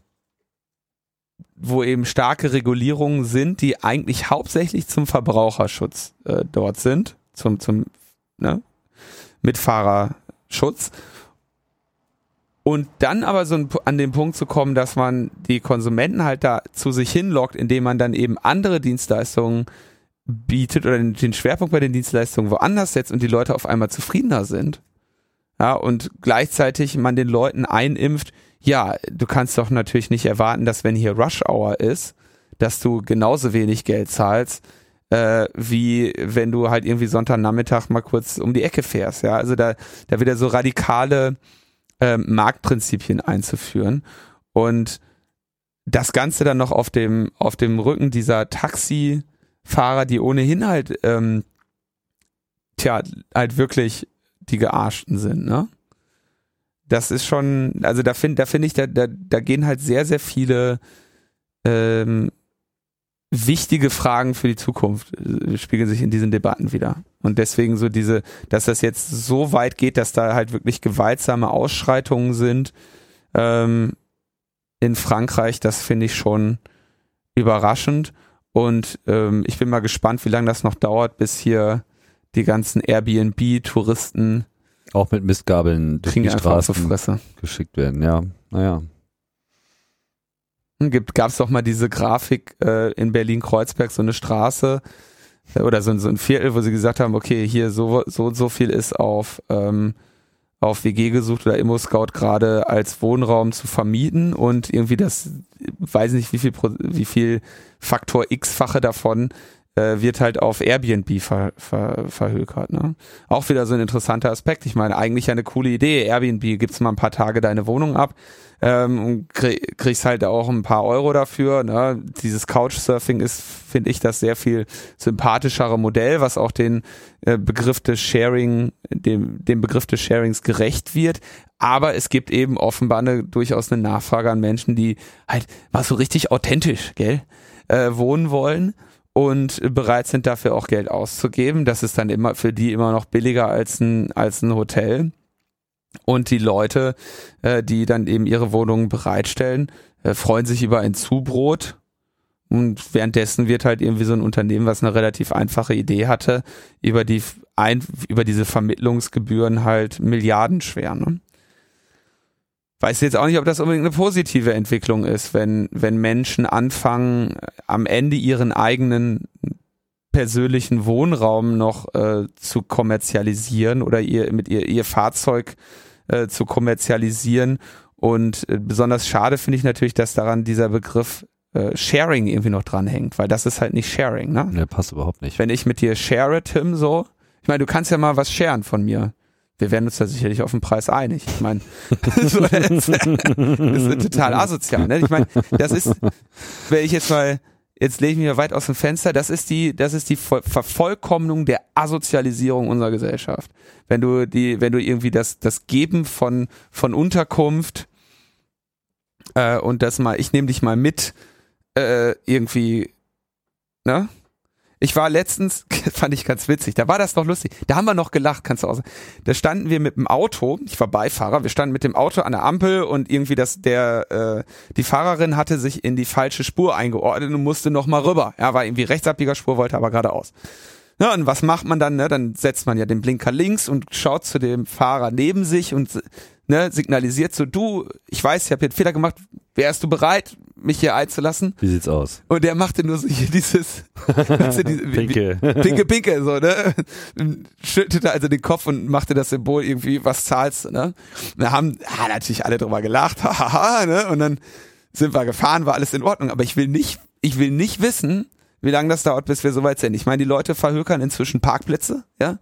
Speaker 2: wo eben starke Regulierungen sind, die eigentlich hauptsächlich zum Verbraucherschutz äh, dort sind, zum, zum ne, Mitfahrerschutz und dann aber so an den Punkt zu kommen, dass man die Konsumenten halt da zu sich hinlockt, indem man dann eben andere Dienstleistungen bietet oder den Schwerpunkt bei den Dienstleistungen woanders setzt und die Leute auf einmal zufriedener sind. Ja, und gleichzeitig man den Leuten einimpft, ja, du kannst doch natürlich nicht erwarten, dass wenn hier Rush Hour ist, dass du genauso wenig Geld zahlst, äh, wie wenn du halt irgendwie Sonntagnachmittag mal kurz um die Ecke fährst. Ja, also da, da wieder so radikale äh, Marktprinzipien einzuführen und das Ganze dann noch auf dem auf dem Rücken dieser Taxifahrer, die ohnehin halt ähm, tja halt wirklich die Gearschten sind, ne? Das ist schon, also da finde da finde ich, da, da, da gehen halt sehr, sehr viele ähm, wichtige Fragen für die Zukunft äh, spiegeln sich in diesen Debatten wieder. Und deswegen so diese, dass das jetzt so weit geht, dass da halt wirklich gewaltsame Ausschreitungen sind ähm, in Frankreich, das finde ich schon überraschend. Und ähm, ich bin mal gespannt, wie lange das noch dauert, bis hier die ganzen Airbnb-Touristen
Speaker 1: auch mit Mistgabeln
Speaker 2: durch die Straßen
Speaker 1: geschickt werden. Ja, naja.
Speaker 2: Gibt, gab es doch mal diese Grafik äh, in Berlin-Kreuzberg, so eine Straße äh, oder so, so ein Viertel, wo sie gesagt haben, okay, hier so so so viel ist auf ähm, auf WG gesucht oder Immo-Scout gerade als Wohnraum zu vermieten und irgendwie das, weiß nicht wie viel, wie viel Faktor X-fache davon äh, wird halt auf Airbnb ver, ver, verhökert. Ne? Auch wieder so ein interessanter Aspekt. Ich meine, eigentlich eine coole Idee. Airbnb gibt's mal ein paar Tage deine Wohnung ab ähm, und krieg, kriegst halt auch ein paar Euro dafür. Ne? Dieses Couchsurfing ist, finde ich, das sehr viel sympathischere Modell, was auch den äh, Begriff des Sharing, dem, dem Begriff des Sharings gerecht wird. Aber es gibt eben offenbar eine, durchaus eine Nachfrage an Menschen, die halt mal so richtig authentisch, gell, äh, wohnen wollen und bereit sind dafür auch Geld auszugeben. Das ist dann immer für die immer noch billiger als ein, als ein Hotel. Und die Leute, äh, die dann eben ihre Wohnungen bereitstellen, äh, freuen sich über ein Zubrot. Und währenddessen wird halt irgendwie so ein Unternehmen, was eine relativ einfache Idee hatte, über die ein, über diese Vermittlungsgebühren halt milliardenschwer. Ne? Weiß jetzt auch nicht, ob das unbedingt eine positive Entwicklung ist, wenn, wenn Menschen anfangen, am Ende ihren eigenen persönlichen Wohnraum noch äh, zu kommerzialisieren oder ihr mit ihr, ihr Fahrzeug äh, zu kommerzialisieren. Und äh, besonders schade finde ich natürlich, dass daran dieser Begriff äh, Sharing irgendwie noch dranhängt, weil das ist halt nicht Sharing, ne?
Speaker 1: Ne, passt überhaupt nicht.
Speaker 2: Wenn ich mit dir share, Tim, so, ich meine, du kannst ja mal was sharen von mir wir werden uns da sicherlich auf den Preis einig. Ich meine, so, das, das ist total asozial. Ne? Ich meine, das ist, wenn ich jetzt mal, jetzt lege ich mich weit aus dem Fenster, das ist die, das ist die Vervollkommnung der Asozialisierung unserer Gesellschaft. Wenn du die, wenn du irgendwie das, das Geben von, von Unterkunft äh, und das mal, ich nehme dich mal mit, äh, irgendwie, ne? Ich war letztens, fand ich ganz witzig, da war das noch lustig. Da haben wir noch gelacht, kannst du auch sagen. Da standen wir mit dem Auto, ich war Beifahrer, wir standen mit dem Auto an der Ampel und irgendwie das, der, äh, die Fahrerin hatte sich in die falsche Spur eingeordnet und musste noch mal rüber. Er ja, war irgendwie Rechtsabbiegerspur, wollte aber geradeaus. Ja, und was macht man dann? Ne? Dann setzt man ja den Blinker links und schaut zu dem Fahrer neben sich und ne, signalisiert so, du, ich weiß, ich habe hier einen Fehler gemacht, wärst du bereit, mich hier einzulassen?
Speaker 1: Wie sieht's aus?
Speaker 2: Und der machte nur so hier dieses
Speaker 1: Pinke.
Speaker 2: Pinke, Pinke, so, ne? Schüttete also den Kopf und machte das Symbol irgendwie, was zahlst du, ne? Und da haben ah, natürlich alle drüber gelacht, hahaha, ne? Und dann sind wir gefahren, war alles in Ordnung. Aber ich will nicht, ich will nicht wissen, wie lange das dauert, bis wir soweit sind. Ich meine, die Leute verhökern inzwischen Parkplätze, ja?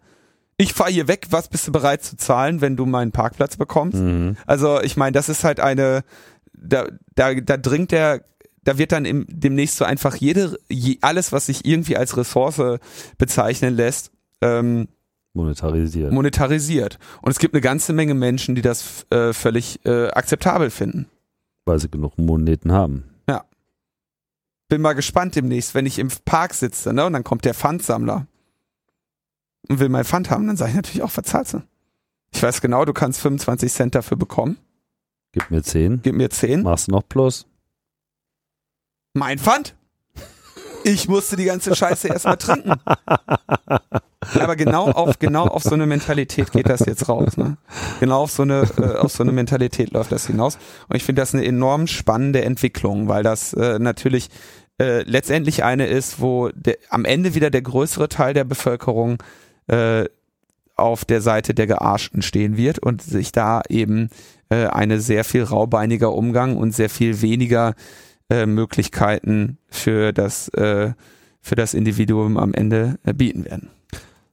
Speaker 2: Ich fahre hier weg, was bist du bereit zu zahlen, wenn du meinen Parkplatz bekommst? Mhm. Also ich meine, das ist halt eine, da, da, da dringt der, da wird dann im, demnächst so einfach jede, je, alles, was sich irgendwie als Ressource bezeichnen lässt, ähm,
Speaker 1: monetarisiert.
Speaker 2: monetarisiert. Und es gibt eine ganze Menge Menschen, die das äh, völlig äh, akzeptabel finden.
Speaker 1: Weil sie genug Moneten haben.
Speaker 2: Ja. Bin mal gespannt demnächst, wenn ich im Park sitze, ne? Und dann kommt der Pfandsammler und will mein Pfand haben, dann sage ich natürlich auch, verzahlst du. Ich weiß genau, du kannst 25 Cent dafür bekommen.
Speaker 1: Gib mir 10.
Speaker 2: Gib mir 10.
Speaker 1: Machst du noch plus?
Speaker 2: Mein Pfand? Ich musste die ganze Scheiße erstmal trinken. Aber genau auf, genau auf so eine Mentalität geht das jetzt raus. Ne? Genau auf so eine, äh, auf so eine Mentalität läuft das hinaus. Und ich finde das eine enorm spannende Entwicklung, weil das äh, natürlich äh, letztendlich eine ist, wo der, am Ende wieder der größere Teil der Bevölkerung äh, auf der Seite der Gearschten stehen wird und sich da eben äh, eine sehr viel raubeiniger Umgang und sehr viel weniger äh, Möglichkeiten für das, äh, für das Individuum am Ende äh, bieten werden.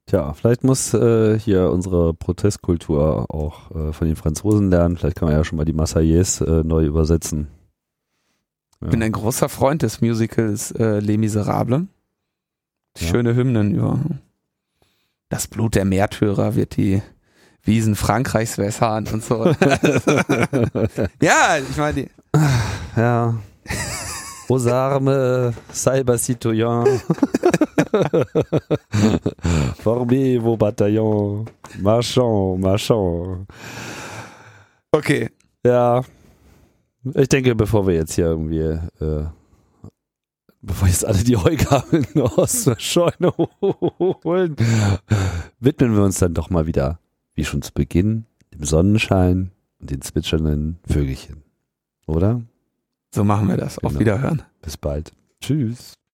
Speaker 1: Tja, vielleicht muss äh, hier unsere Protestkultur auch äh, von den Franzosen lernen. Vielleicht kann man ja schon mal die Marseillaise äh, neu übersetzen.
Speaker 2: Ich bin ein großer Freund des Musicals äh, Les Miserables.
Speaker 1: Ja.
Speaker 2: Schöne Hymnen über das Blut der Märtyrer wird die Wiesen Frankreichs wässern und so. ja, ich meine, die-
Speaker 1: Ja. Aux armes, cyber citoyens. Formez vos bataillons. Marchons, marchons.
Speaker 2: okay.
Speaker 1: Ja. Ich denke, bevor wir jetzt hier irgendwie, äh, bevor jetzt alle die Heugaben aus der Scheune holen, widmen wir uns dann doch mal wieder, wie schon zu Beginn, dem Sonnenschein und den zwitschernden Vögelchen. Oder?
Speaker 2: So machen wir das. Auf
Speaker 1: Genau.
Speaker 2: Wiederhören.
Speaker 1: Bis bald. Tschüss.